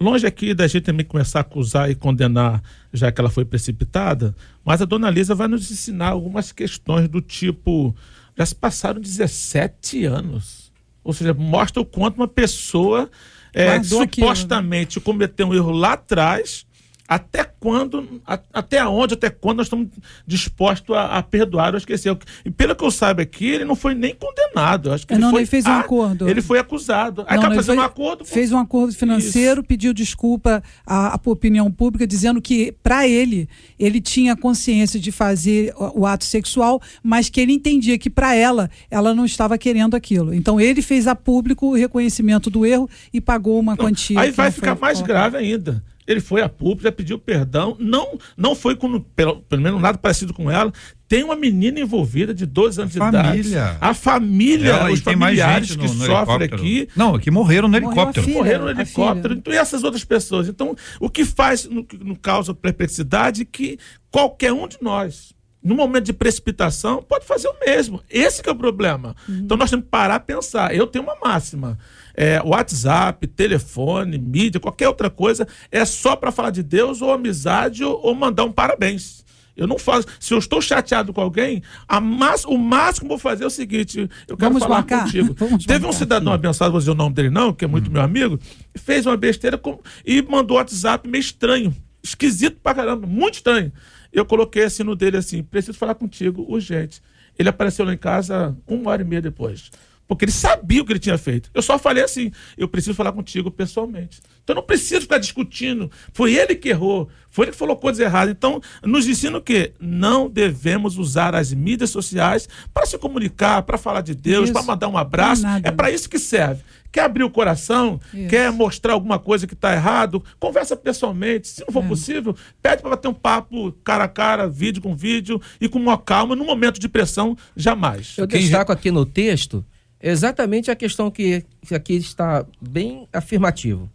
Speaker 4: Longe aqui da gente também começar a acusar e condenar, já que ela foi precipitada, mas a dona Lisa vai nos ensinar algumas questões do tipo: já se passaram 17 anos. Ou seja, mostra o quanto uma pessoa é, supostamente aquilo, né? cometeu um erro lá atrás até quando, a, até onde, até quando nós estamos dispostos a, a, perdoar ou esquecer. E pelo que eu saiba aqui, ele não foi nem condenado. acho que
Speaker 5: ele
Speaker 4: não,
Speaker 5: foi, ele fez um a, acordo.
Speaker 4: Ele foi acusado. Aí está fazendo um acordo.
Speaker 5: Fez um acordo financeiro, Isso. pediu desculpa à, à opinião pública, dizendo que, para ele, ele tinha consciência de fazer o, o ato sexual, mas que ele entendia que, para ela, ela não estava querendo aquilo. Então, ele fez a público o reconhecimento do erro e pagou uma
Speaker 4: não,
Speaker 5: quantia.
Speaker 4: Aí vai ficar mais grave ainda. Ele foi a público, já pediu perdão, não, não foi com, pelo, pelo menos nada parecido com ela. Tem uma menina envolvida de 12 anos
Speaker 1: a
Speaker 4: de família. idade. A família, ela, os familiares no, que no sofrem aqui.
Speaker 1: Não, que morreram no helicóptero.
Speaker 5: Filha,
Speaker 4: morreram no helicóptero. Então, e essas outras pessoas. Então, o que faz, no, no causa perplexidade, que qualquer um de nós, no momento de precipitação, pode fazer o mesmo. Esse é o problema. Uhum. Então nós temos que parar a pensar. Eu tenho uma máxima é, WhatsApp, telefone, mídia, qualquer outra coisa, é só para falar de Deus ou amizade ou, ou, mandar um parabéns. Eu não faço. Se eu estou chateado com alguém, mas, o máximo que eu vou fazer é o seguinte: eu quero
Speaker 5: Vamos
Speaker 4: falar
Speaker 5: marcar?
Speaker 4: contigo.
Speaker 5: Vamos
Speaker 4: Teve
Speaker 5: marcar,
Speaker 4: um cidadão abençoado, vou dizer o nome dele não, que é muito hum. meu amigo, fez uma besteira com, e mandou WhatsApp meio estranho. Esquisito pra caramba, muito estranho. Eu coloquei assim no dele assim: preciso falar contigo, urgente. Ele apareceu lá em casa uma hora e meia depois. Porque ele sabia o que ele tinha feito. Eu só falei assim: eu preciso falar contigo pessoalmente. Então não preciso ficar discutindo. Foi ele que errou, foi ele que falou coisas erradas. Então, nos ensina o quê? Não devemos usar as mídias sociais para se comunicar, para falar de Deus, para mandar um abraço. É, é para isso que serve. Quer abrir o coração, isso. quer mostrar alguma coisa que está errado, conversa pessoalmente. Se não for é. possível, pede para bater um papo cara a cara, vídeo com vídeo e com uma calma, no momento de pressão, jamais.
Speaker 6: Eu destaco aqui no texto exatamente a questão que, que aqui está bem afirmativo.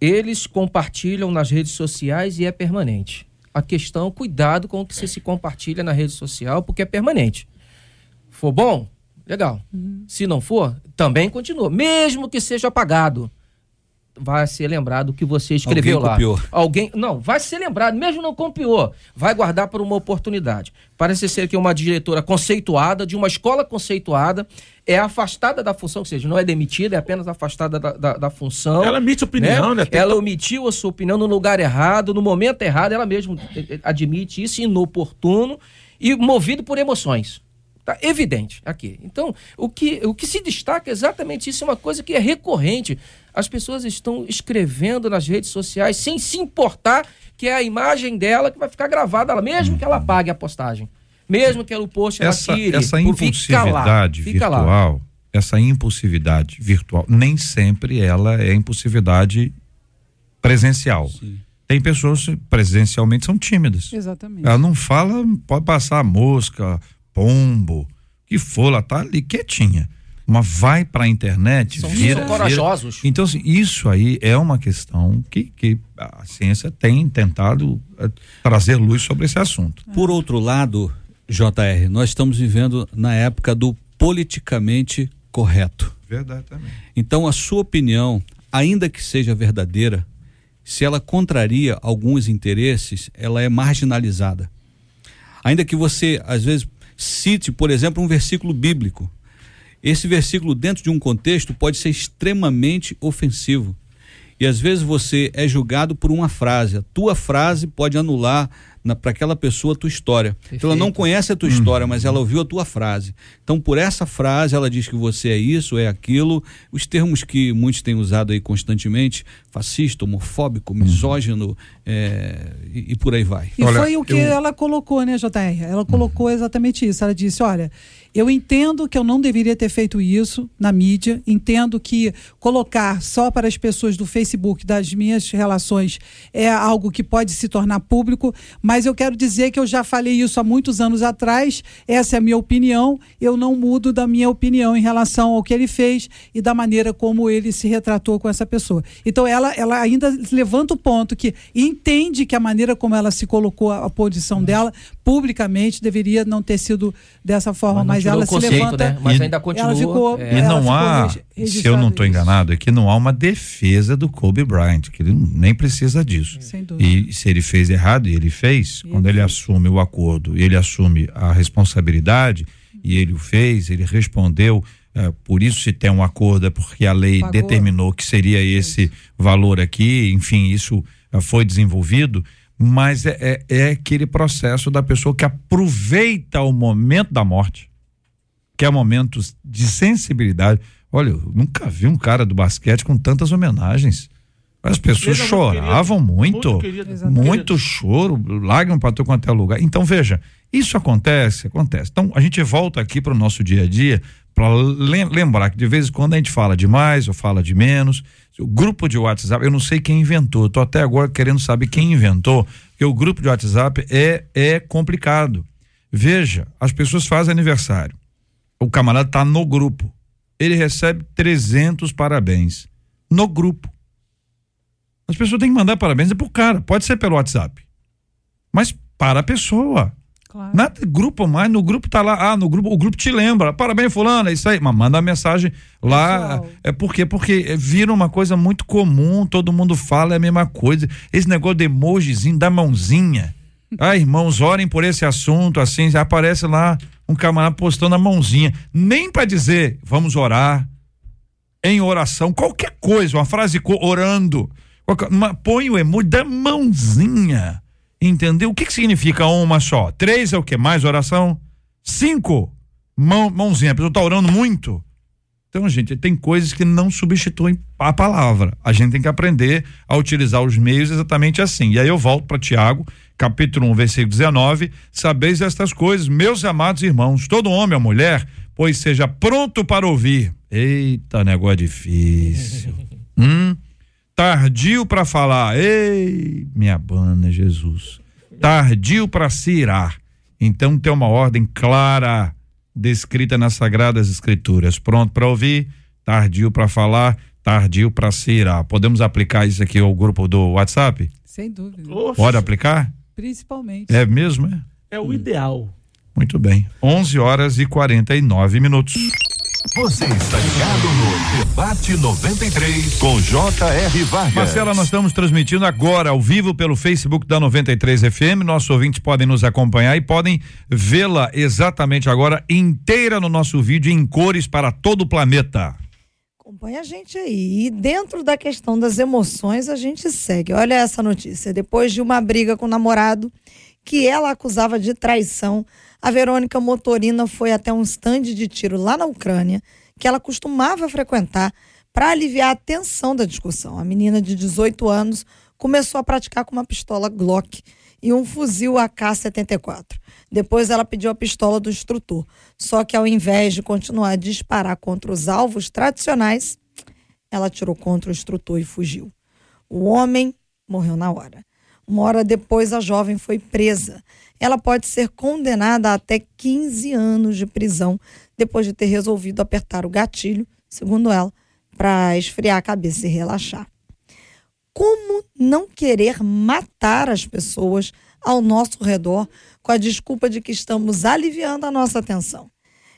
Speaker 6: Eles compartilham nas redes sociais e é permanente. A questão, cuidado com o que você se compartilha na rede social, porque é permanente. For bom, legal. Uhum. Se não for, também continua. Mesmo que seja apagado vai ser lembrado que você escreveu
Speaker 7: Alguém lá. Copiou.
Speaker 6: Alguém não vai ser lembrado, mesmo não copiou, vai guardar por uma oportunidade. Parece ser que uma diretora conceituada de uma escola conceituada é afastada da função, ou seja, não é demitida, é apenas afastada da, da, da função.
Speaker 4: Ela emite opinião, né?
Speaker 6: né? Ela omitiu a sua opinião no lugar errado, no momento errado, ela mesma eh, eh, admite isso, inoportuno e movido por emoções. Tá evidente aqui. Então, o que, o que se destaca é exatamente isso, é uma coisa que é recorrente. As pessoas estão escrevendo nas redes sociais sem se importar que é a imagem dela que vai ficar gravada, mesmo que ela pague a postagem. Mesmo que ela o post ela
Speaker 1: essa,
Speaker 6: tire.
Speaker 1: Essa impulsividade fica lá, virtual, fica essa impulsividade virtual, nem sempre ela é impulsividade presencial. Sim. Tem pessoas presencialmente são tímidas.
Speaker 5: Exatamente.
Speaker 1: Ela não fala, pode passar a mosca, pombo, que for, ela tá ali quietinha. Mas vai para a internet,
Speaker 6: São
Speaker 1: vira,
Speaker 6: corajosos.
Speaker 1: Vira. Então, assim, isso aí é uma questão que, que a ciência tem tentado uh, trazer luz sobre esse assunto.
Speaker 7: Por outro lado, JR, nós estamos vivendo na época do politicamente correto.
Speaker 1: Verdade também.
Speaker 7: Então, a sua opinião, ainda que seja verdadeira, se ela contraria alguns interesses, ela é marginalizada. Ainda que você, às vezes, cite, por exemplo, um versículo bíblico. Esse versículo, dentro de um contexto, pode ser extremamente ofensivo. E às vezes você é julgado por uma frase. A tua frase pode anular para aquela pessoa a tua história. Então ela não conhece a tua uhum. história, mas ela ouviu a tua frase. Então por essa frase ela diz que você é isso, é aquilo. Os termos que muitos têm usado aí constantemente, fascista, homofóbico, uhum. misógino uhum. é, e, e, por aí vai.
Speaker 5: E olha, foi o que eu... ela colocou, né, JR? Ela colocou uhum. exatamente isso. Ela disse, olha, eu entendo que eu não deveria ter feito isso na mídia, entendo que colocar só para as pessoas do Facebook das minhas relações é algo que pode se tornar público, mas eu quero dizer que eu já falei isso há muitos anos atrás, essa é a minha opinião, eu não mudo da minha opinião em relação ao que ele fez e da maneira como ele se retratou com essa pessoa. Então ela, ela ainda levanta o ponto que entende que a maneira como ela se colocou a, a posição dela publicamente deveria não ter sido dessa forma, mas, mas ela se levanta,
Speaker 6: né? mas e, ainda continua. Ficou,
Speaker 1: é, e não há, se eu não estou enganado, é que não há uma defesa do Kobe Bryant, que ele nem precisa disso. E se ele fez errado, e ele fez, e quando ele, ele assume o acordo, ele assume a responsabilidade, e ele o fez, ele respondeu. É, por isso se tem um acordo, é porque a lei Pagou. determinou que seria esse valor aqui, enfim, isso é, foi desenvolvido mas é, é, é, aquele processo da pessoa que aproveita o momento da morte, que é momentos de sensibilidade. Olha, eu nunca vi um cara do basquete com tantas homenagens. As pessoas choravam muito, muito, querido, muito choro, lágrimas para todo quanto é lugar. Então, veja, isso acontece, acontece. Então, a gente volta aqui para o nosso dia a dia para lembrar que de vez em quando a gente fala de mais ou fala de menos o grupo de WhatsApp, eu não sei quem inventou, tô até agora querendo saber quem inventou, porque o grupo de WhatsApp é, é complicado. Veja, as pessoas fazem aniversário. O camarada tá no grupo. Ele recebe 300 parabéns no grupo. As pessoas têm que mandar parabéns é pro cara, pode ser pelo WhatsApp. Mas para a pessoa. Claro. Nada grupo mais, no grupo tá lá, ah, no grupo, o grupo te lembra, parabéns fulano, é isso aí, mas manda a mensagem lá, Pessoal. é porque porque vira uma coisa muito comum, todo mundo fala é a mesma coisa, esse negócio de emojizinho da mãozinha, ah, irmãos, orem por esse assunto, assim, aparece lá um camarada postando a mãozinha, nem para dizer, vamos orar, em oração, qualquer coisa, uma frase orando, uma, põe o emoji da mãozinha, Entendeu? O que, que significa uma só? Três é o que? Mais oração? Cinco? Mão, mãozinha, a pessoa está orando muito. Então, gente, tem coisas que não substituem a palavra. A gente tem que aprender a utilizar os meios exatamente assim. E aí eu volto para Tiago, capítulo 1, versículo 19. Sabeis estas coisas, meus amados irmãos, todo homem ou mulher, pois seja pronto para ouvir. Eita, negócio difícil. hum? tardio para falar, ei, minha banda, Jesus. Tardio para se irar. Então tem uma ordem clara descrita nas sagradas escrituras. Pronto para ouvir, tardio para falar, tardio para se irar. Podemos aplicar isso aqui ao grupo do WhatsApp?
Speaker 5: Sem dúvida.
Speaker 1: Oxe. Pode aplicar?
Speaker 5: Principalmente.
Speaker 1: É mesmo, é?
Speaker 4: É o ideal.
Speaker 1: Muito bem. 11 horas e 49 minutos.
Speaker 3: Você está ligado no Debate 93 com J.R. Vargas.
Speaker 1: Marcela, nós estamos transmitindo agora ao vivo pelo Facebook da 93 FM. Nossos ouvintes podem nos acompanhar e podem vê-la exatamente agora inteira no nosso vídeo em cores para todo o planeta.
Speaker 2: Acompanha a gente aí. E dentro da questão das emoções, a gente segue. Olha essa notícia. Depois de uma briga com o namorado que ela acusava de traição, a Verônica Motorina foi até um estande de tiro lá na Ucrânia, que ela costumava frequentar, para aliviar a tensão da discussão. A menina de 18 anos começou a praticar com uma pistola Glock e um fuzil AK-74. Depois ela pediu a pistola do instrutor. Só que ao invés de continuar a disparar contra os alvos tradicionais, ela atirou contra o instrutor e fugiu. O homem morreu na hora. Uma hora depois, a jovem foi presa ela pode ser condenada a até 15 anos de prisão depois de ter resolvido apertar o gatilho, segundo ela, para esfriar a cabeça e relaxar. Como não querer matar as pessoas ao nosso redor com a desculpa de que estamos aliviando a nossa atenção?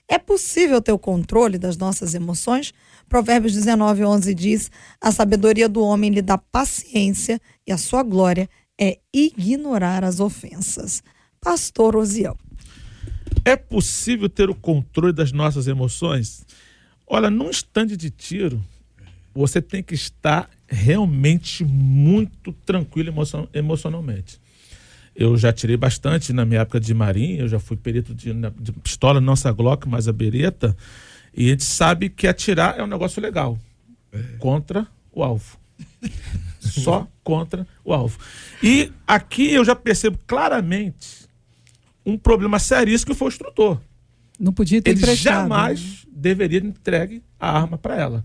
Speaker 2: É possível ter o controle das nossas emoções? Provérbios 19, 11 diz: A sabedoria do homem lhe dá paciência e a sua glória é ignorar as ofensas. Pastor Osiel.
Speaker 4: É possível ter o controle das nossas emoções? Olha, num estande de tiro, você tem que estar realmente muito tranquilo emocion emocionalmente. Eu já tirei bastante na minha época de marinha, eu já fui perito de, de pistola, não essa Glock, mas a bereta. E a gente sabe que atirar é um negócio legal. É. Contra o alvo. Só contra o alvo. E aqui eu já percebo claramente um problema seríssimo que foi o instrutor.
Speaker 5: Não podia ter
Speaker 4: Ele jamais né? deveria entregue a arma para ela.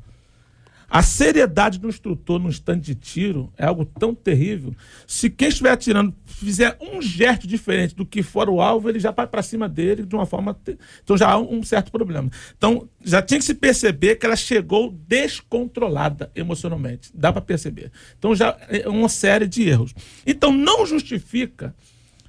Speaker 4: A seriedade do instrutor no instante de tiro é algo tão terrível. Se quem estiver atirando fizer um gesto diferente do que for o alvo, ele já vai para cima dele de uma forma. Então já há um certo problema. Então já tinha que se perceber que ela chegou descontrolada emocionalmente. Dá para perceber. Então já é uma série de erros. Então não justifica.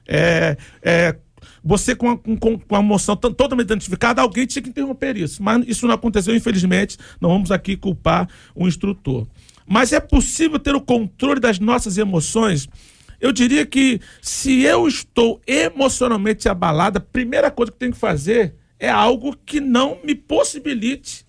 Speaker 4: É, é, você com a, com, com a emoção totalmente identificada, alguém tinha que interromper isso. Mas isso não aconteceu, infelizmente. Não vamos aqui culpar o instrutor. Mas é possível ter o controle das nossas emoções? Eu diria que se eu estou emocionalmente abalada, a primeira coisa que tenho que fazer é algo que não me possibilite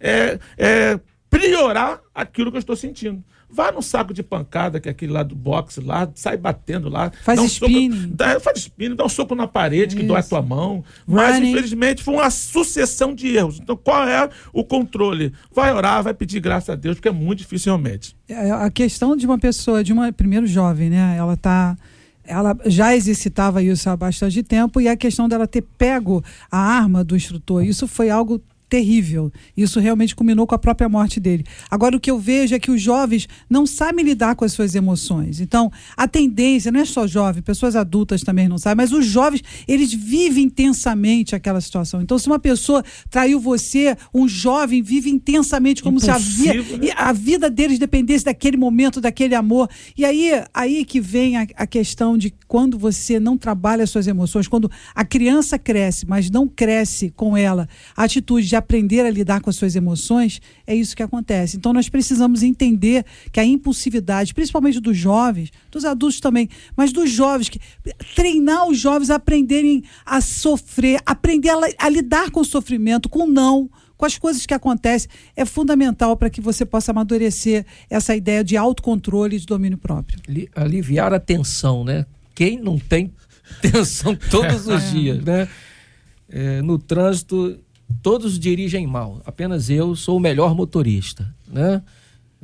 Speaker 4: é, é, priorar aquilo que eu estou sentindo. Vá no saco de pancada, que é aquele lá do boxe lá, sai batendo lá.
Speaker 5: Faz spinning.
Speaker 4: Um dá, faz spinning, dá um soco na parede Isso. que dói a tua mão. Mas, Running. infelizmente, foi uma sucessão de erros. Então, qual é o controle? Vai orar, vai pedir graça a Deus, porque é muito difícil realmente.
Speaker 5: É, a questão de uma pessoa, de uma, primeiro jovem, né? Ela está ela já exercitava isso há bastante tempo e a questão dela ter pego a arma do instrutor, isso foi algo terrível. Isso realmente culminou com a própria morte dele. Agora, o que eu vejo é que os jovens não sabem lidar com as suas emoções. Então, a tendência, não é só jovem, pessoas adultas também não sabem, mas os jovens, eles vivem intensamente aquela situação. Então, se uma pessoa traiu você, um jovem vive intensamente como Impossível, se a, via, né? a vida deles dependesse daquele momento, daquele amor. E aí, aí que vem a, a questão de quando você não trabalha as suas emoções, quando a criança cresce, mas não cresce com ela, a atitude de aprender a lidar com as suas emoções, é isso que acontece. Então nós precisamos entender que a impulsividade, principalmente dos jovens, dos adultos também, mas dos jovens, que, treinar os jovens a aprenderem a sofrer, aprender a, a lidar com o sofrimento, com o não, com as coisas que acontecem, é fundamental para que você possa amadurecer essa ideia de autocontrole e de domínio próprio.
Speaker 6: Aliviar a tensão, né? Quem não tem tensão todos os dias, né? É, no trânsito, todos dirigem mal, apenas eu sou o melhor motorista, né?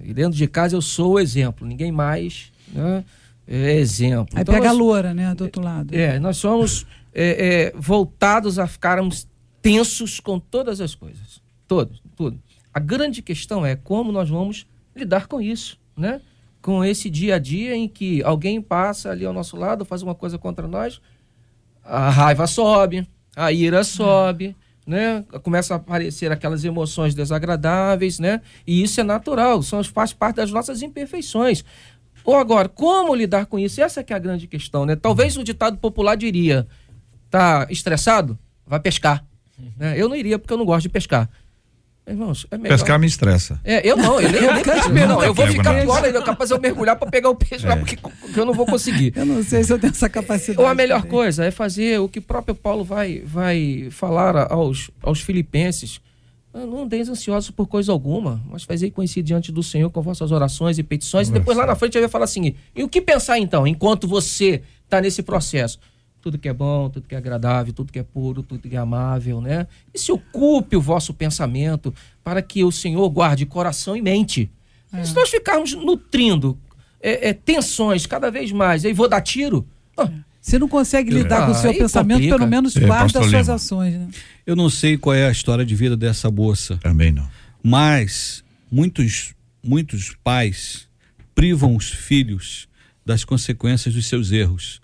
Speaker 6: E dentro de casa eu sou o exemplo, ninguém mais, né? É exemplo.
Speaker 5: Aí então, pega nós, a loura, né, do outro lado.
Speaker 6: É, nós somos é, é, voltados a ficarmos tensos com todas as coisas, todos, tudo. A grande questão é como nós vamos lidar com isso, né? Com esse dia a dia em que alguém passa ali ao nosso lado, faz uma coisa contra nós, a raiva sobe, a ira sobe, né? Começam a aparecer aquelas emoções desagradáveis, né? E isso é natural, são, faz parte das nossas imperfeições. Ou agora, como lidar com isso? Essa é a grande questão, né? Talvez o ditado popular diria: tá estressado? Vai pescar. Né? Eu não iria porque eu não gosto de pescar.
Speaker 1: Irmãos, é melhor... Pescar me estressa.
Speaker 6: É, eu não, eu, nem, eu, não, eu vou ficar agora, eu capaz de eu mergulhar para pegar o peixe é. lá, porque, eu não vou conseguir.
Speaker 5: Eu não sei se eu tenho essa capacidade.
Speaker 6: Ou a melhor também. coisa é fazer o que o próprio Paulo vai, vai falar aos, aos filipenses. Não andeis ansiosos por coisa alguma, mas fazei conhecido diante do Senhor com vossas orações e petições. Nossa. E depois lá na frente ele vai falar assim: e o que pensar então, enquanto você está nesse processo? Tudo que é bom, tudo que é agradável, tudo que é puro, tudo que é amável, né? E se ocupe o vosso pensamento para que o Senhor guarde coração e mente. É. Se nós ficarmos nutrindo é, é, tensões cada vez mais, aí vou dar tiro.
Speaker 5: Oh. Você não consegue lidar ah, com o seu pensamento, complica. pelo menos guarda as suas ações. Né?
Speaker 7: Eu não sei qual é a história de vida dessa moça.
Speaker 1: Também não.
Speaker 7: Mas muitos, muitos pais privam os filhos das consequências dos seus erros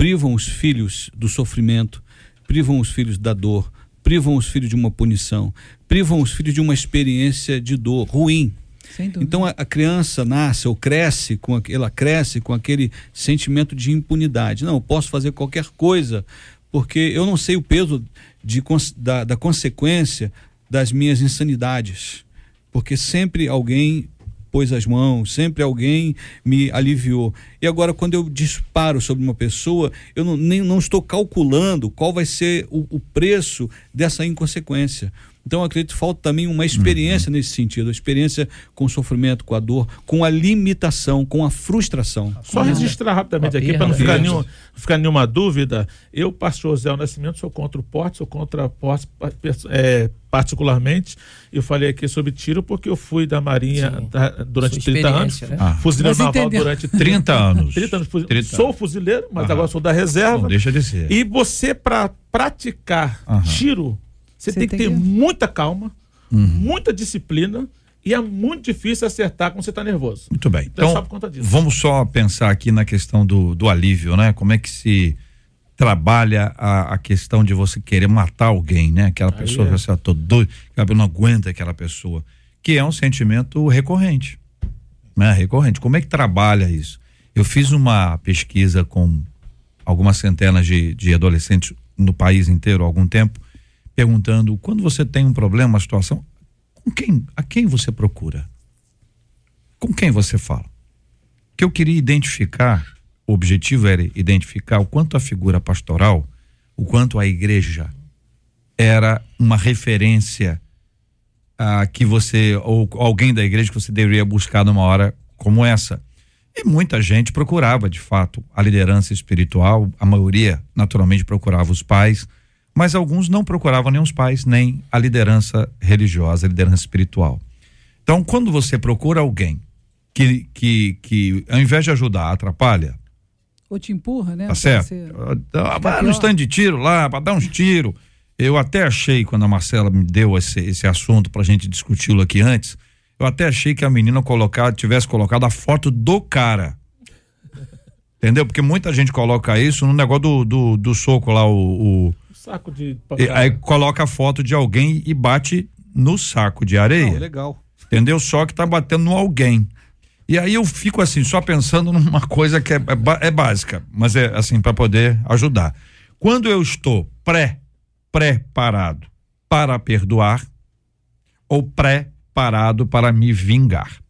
Speaker 7: privam os filhos do sofrimento, privam os filhos da dor, privam os filhos de uma punição, privam os filhos de uma experiência de dor ruim. Então a, a, criança nasce ou cresce com ela cresce com aquele sentimento de impunidade. Não, eu posso fazer qualquer coisa porque eu não sei o peso de, da, da consequência das minhas insanidades, porque sempre alguém pôs as mãos, sempre alguém me aliviou. E agora, quando eu disparo sobre uma pessoa, eu não, nem, não estou calculando qual vai ser o, o preço dessa inconsequência. Então, eu acredito que falta também uma experiência uhum. nesse sentido, a experiência com o sofrimento, com a dor, com a limitação, com a frustração.
Speaker 4: Só registrar rapidamente aqui, para não ficar, nenhum, ficar nenhuma dúvida. Eu, pastor José Nascimento, sou contra o porte, sou contra porte é, particularmente. Eu falei aqui sobre tiro porque eu fui da Marinha da, durante 30 anos, né? ah. fuzileiro naval entendeu. durante
Speaker 1: 30 anos.
Speaker 4: 30 anos. 30 sou fuzileiro, mas agora sou da reserva.
Speaker 1: Não deixa de ser.
Speaker 4: E você, para praticar tiro você, tem, tem, que ter muita calma, uhum. muita disciplina e é muito difícil acertar quando você está nervoso.
Speaker 1: Muito bem. Então, então vamos só pensar aqui na questão do, do alívio, né? Como é que se trabalha a, a questão de você querer matar alguém, né? Aquela Aí pessoa é. que você está doido, que não aguenta aquela pessoa, que é um sentimento recorrente, né? Recorrente. Como é que trabalha isso? Eu fiz uma pesquisa com algumas centenas de, de adolescentes no país inteiro há algum tempo perguntando quando você tem um problema, uma situação, com quem, a quem você procura? Com quem você fala? Que eu queria identificar, o objetivo era identificar o quanto a figura pastoral, o quanto a igreja era uma referência a que você ou alguém da igreja que você deveria buscar numa hora como essa. E muita gente procurava, de fato, a liderança espiritual, a maioria naturalmente procurava os pais, mas alguns não procuravam nem os pais, nem a liderança religiosa, a liderança espiritual. Então, quando você procura alguém que, que, que ao invés de ajudar, atrapalha.
Speaker 5: Ou te empurra, né?
Speaker 1: Tá certo? Vai no stand de tiro lá, para dar uns tiros. Eu até achei, quando a Marcela me deu esse, esse assunto para a gente discuti-lo aqui antes, eu até achei que a menina colocar, tivesse colocado a foto do cara. Entendeu? Porque muita gente coloca isso no negócio do, do, do soco lá, o, o
Speaker 4: saco de
Speaker 1: pancada. Aí coloca a foto de alguém e bate no saco de areia. Não,
Speaker 7: legal.
Speaker 1: Entendeu? Só que tá batendo no alguém. E aí eu fico assim, só pensando numa coisa que é, é, é básica, mas é assim, para poder ajudar. Quando eu estou pré, preparado para perdoar ou pré-parado para me vingar.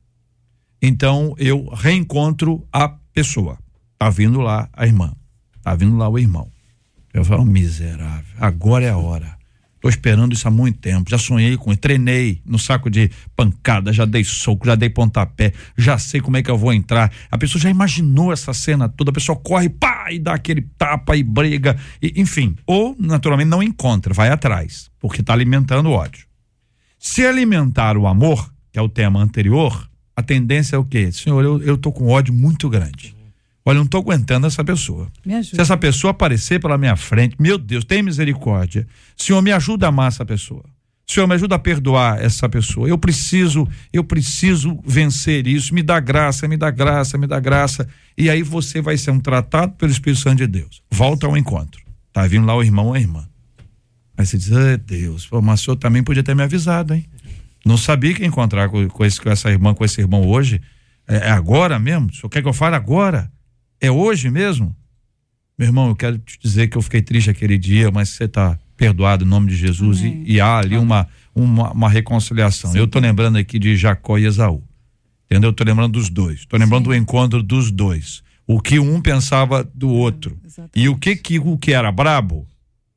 Speaker 1: Então eu reencontro a pessoa. Tá vindo lá a irmã, tá vindo lá o irmão. Eu falo, miserável, agora é a hora. Tô esperando isso há muito tempo. Já sonhei com treinei no saco de pancada, já dei soco, já dei pontapé, já sei como é que eu vou entrar. A pessoa já imaginou essa cena toda, a pessoa corre, pá, e dá aquele tapa e briga, e, enfim. Ou, naturalmente, não encontra, vai atrás, porque está alimentando o ódio. Se alimentar o amor, que é o tema anterior, a tendência é o quê? Senhor, eu, eu tô com ódio muito grande. Olha, eu não estou aguentando essa pessoa. Se essa pessoa aparecer pela minha frente, meu Deus, tem misericórdia. Senhor, me ajuda a amar essa pessoa. Senhor, me ajuda a perdoar essa pessoa. Eu preciso, eu preciso vencer isso. Me dá graça, me dá graça, me dá graça. E aí você vai ser um tratado pelo Espírito Santo de Deus. Volta ao encontro. Tá vindo lá o irmão ou a irmã. Aí você diz, ah, Deus, pô, mas o senhor também podia ter me avisado, hein? Não sabia que ia encontrar com, com, esse, com essa irmã, com esse irmão hoje. É, é agora mesmo? O senhor quer que eu fale agora? É hoje mesmo? Meu irmão, eu quero te dizer que eu fiquei triste aquele dia, mas você está perdoado em nome de Jesus e, e, há ali uma, uma, uma reconciliação. Sim. Eu estou lembrando aqui de Jacó e Esaú. Entendeu? Eu tô lembrando dos dois. Estou lembrando Sim. do encontro dos dois. O que um pensava do outro. e o que, que o que era brabo,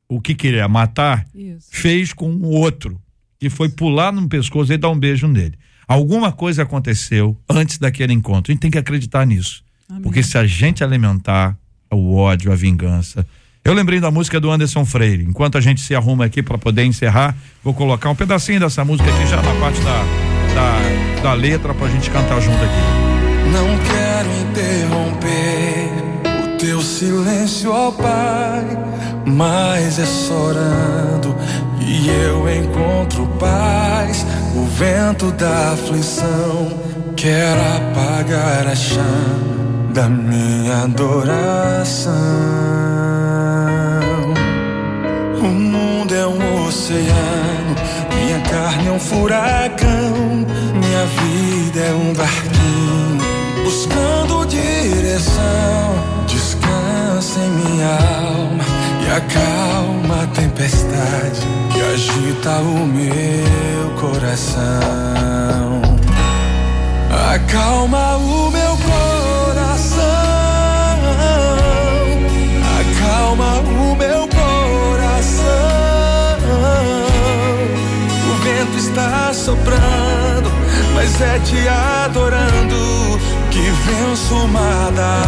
Speaker 1: o que queria matar, Isso. fez com o outro. Que foi pular no pescoço e dar um beijo nele. Alguma coisa aconteceu antes daquele encontro. A gente tem que acreditar nisso. Amém. Porque se a gente alimentar o ódio, a vingança. Eu lembrei da música do Anderson Freire. Enquanto a gente se arruma aqui para poder encerrar, vou colocar um pedacinho dessa música aqui já na parte da, da, da letra pra gente cantar junto aqui.
Speaker 8: Não quero interromper o teu silêncio, ó Pai, mas é chorando e eu encontro paz. O vento da aflição quer apagar a chama da minha adoração. O mundo é um oceano, minha carne é um furacão, minha vida é um barquinho buscando direção. Descansa em minha alma e acalma a tempestade que agita o meu coração. acalma o meu acalma o meu coração. O vento está soprando, mas é te adorando que venço o mar da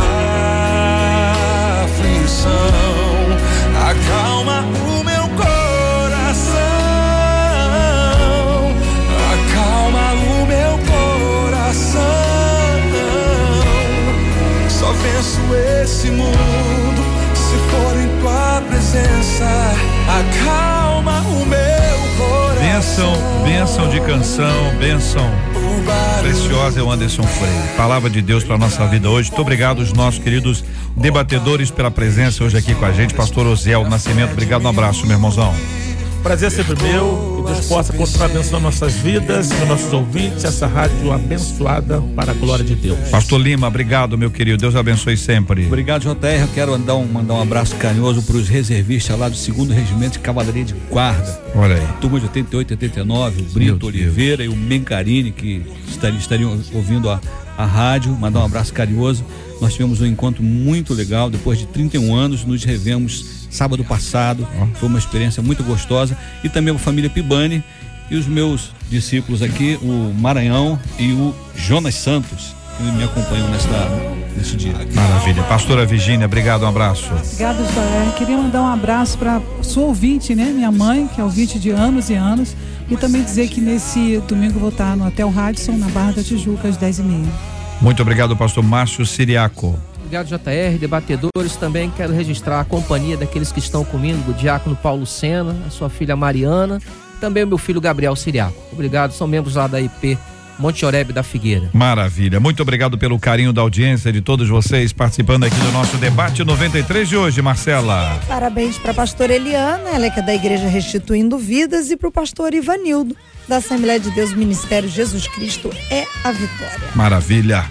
Speaker 8: aflição. Acalma o meu coração, acalma o meu coração. Só venço esse mundo tua presença. Acalma o meu coração.
Speaker 1: Bênção, bênção de canção, bênção preciosa é o Anderson Freire. Palavra de Deus para nossa vida hoje. Muito obrigado aos nossos queridos debatedores pela presença hoje aqui com a gente. Pastor Osiel Nascimento, obrigado, um abraço, meu irmãozão.
Speaker 4: Prazer é sempre meu. Que Deus possa continuar abençoando nossas vidas, os nossos ouvintes, essa rádio abençoada para a glória de Deus.
Speaker 1: Pastor Lima, obrigado, meu querido. Deus abençoe sempre.
Speaker 7: Obrigado, JR. Eu quero mandar um, mandar um abraço carinhoso para os reservistas lá do 2 Regimento de Cavalaria de Guarda.
Speaker 1: Olha aí.
Speaker 7: Turma de 88 89, o Brito Oliveira e o Mencarini, que estariam, estariam ouvindo a, a rádio. Mandar um abraço carinhoso. Nós tivemos um encontro muito legal. Depois de 31 anos, nos revemos sábado passado. Foi uma experiência muito gostosa. E também a família Pibani e os meus discípulos aqui, o Maranhão e o Jonas Santos, que me acompanham nesta, nesse dia.
Speaker 1: Maravilha. Pastora Virgínia, obrigado, um abraço.
Speaker 5: Obrigada, Joel. Queria mandar um abraço para sua ouvinte, né? Minha mãe, que é ouvinte de anos e anos. E também dizer que nesse domingo eu vou estar no Hotel Radisson, na Barra da Tijuca, às 10h30.
Speaker 1: Muito obrigado, pastor Márcio Siriaco.
Speaker 6: Obrigado, JR. Debatedores também quero registrar a companhia daqueles que estão comigo, o diácono Paulo Sena, a sua filha Mariana, também o meu filho Gabriel Siriaco. Obrigado, são membros lá da IP Monte Oreb da Figueira.
Speaker 1: Maravilha. Muito obrigado pelo carinho da audiência de todos vocês participando aqui do nosso debate 93 de hoje, Marcela.
Speaker 2: Parabéns para a pastora Eliana, ela é que é da Igreja Restituindo Vidas, e para o pastor Ivanildo, da Assembleia de Deus Ministério Jesus Cristo é a Vitória.
Speaker 1: Maravilha.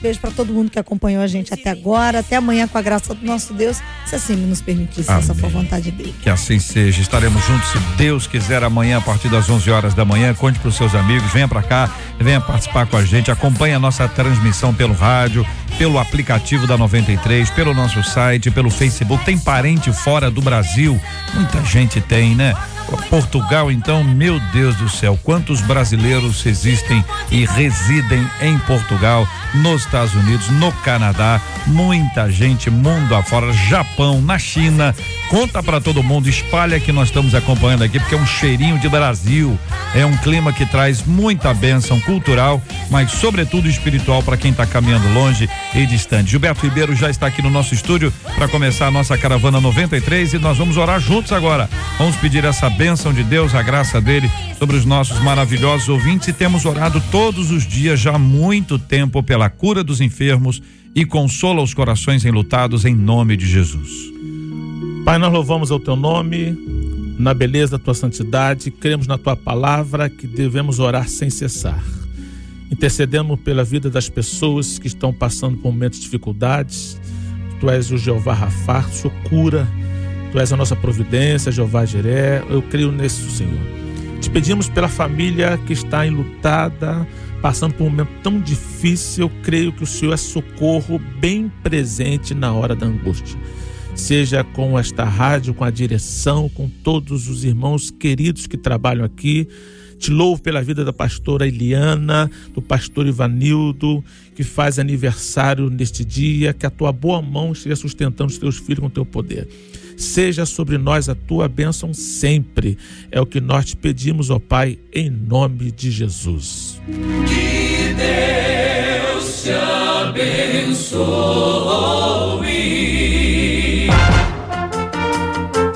Speaker 2: Beijo para todo mundo que acompanhou a gente até agora. Até amanhã, com a graça do nosso Deus, se assim nos permitir, se essa for a vontade dele.
Speaker 1: Que assim seja. Estaremos juntos, se Deus quiser, amanhã, a partir das 11 horas da manhã. Conte para os seus amigos, venha para cá, venha participar com a gente. Acompanhe a nossa transmissão pelo rádio, pelo aplicativo da 93, pelo nosso site, pelo Facebook. Tem parente fora do Brasil? Muita gente tem, né? Portugal, então, meu Deus do céu, quantos brasileiros existem e residem em Portugal, nos Estados Unidos, no Canadá, muita gente mundo afora, Japão, na China. Conta para todo mundo, espalha que nós estamos acompanhando aqui, porque é um cheirinho de Brasil. É um clima que traz muita bênção cultural, mas sobretudo espiritual para quem está caminhando longe e distante. Gilberto Ribeiro já está aqui no nosso estúdio para começar a nossa caravana 93 e nós vamos orar juntos agora. Vamos pedir essa bênção de Deus, a graça dele sobre os nossos maravilhosos ouvintes e temos orado todos os dias já há muito tempo pela cura dos enfermos e consola os corações enlutados em nome de Jesus.
Speaker 4: Pai, nós louvamos ao teu nome, na beleza da tua santidade, cremos na tua palavra que devemos orar sem cessar. Intercedemos pela vida das pessoas que estão passando por momentos de dificuldades. Tu és o Jeová Rafá, tu cura. Tu és a nossa providência, Jeová Jiré. Eu creio nisso, Senhor. Te pedimos pela família que está enlutada, passando por um momento tão difícil. Eu creio que o Senhor é socorro bem presente na hora da angústia seja com esta rádio, com a direção, com todos os irmãos queridos que trabalham aqui. Te louvo pela vida da pastora Eliana, do pastor Ivanildo, que faz aniversário neste dia, que a tua boa mão esteja sustentando os teus filhos com o teu poder. Seja sobre nós a tua bênção sempre. É o que nós te pedimos, ó Pai, em nome de Jesus.
Speaker 8: Que Deus te abençoe.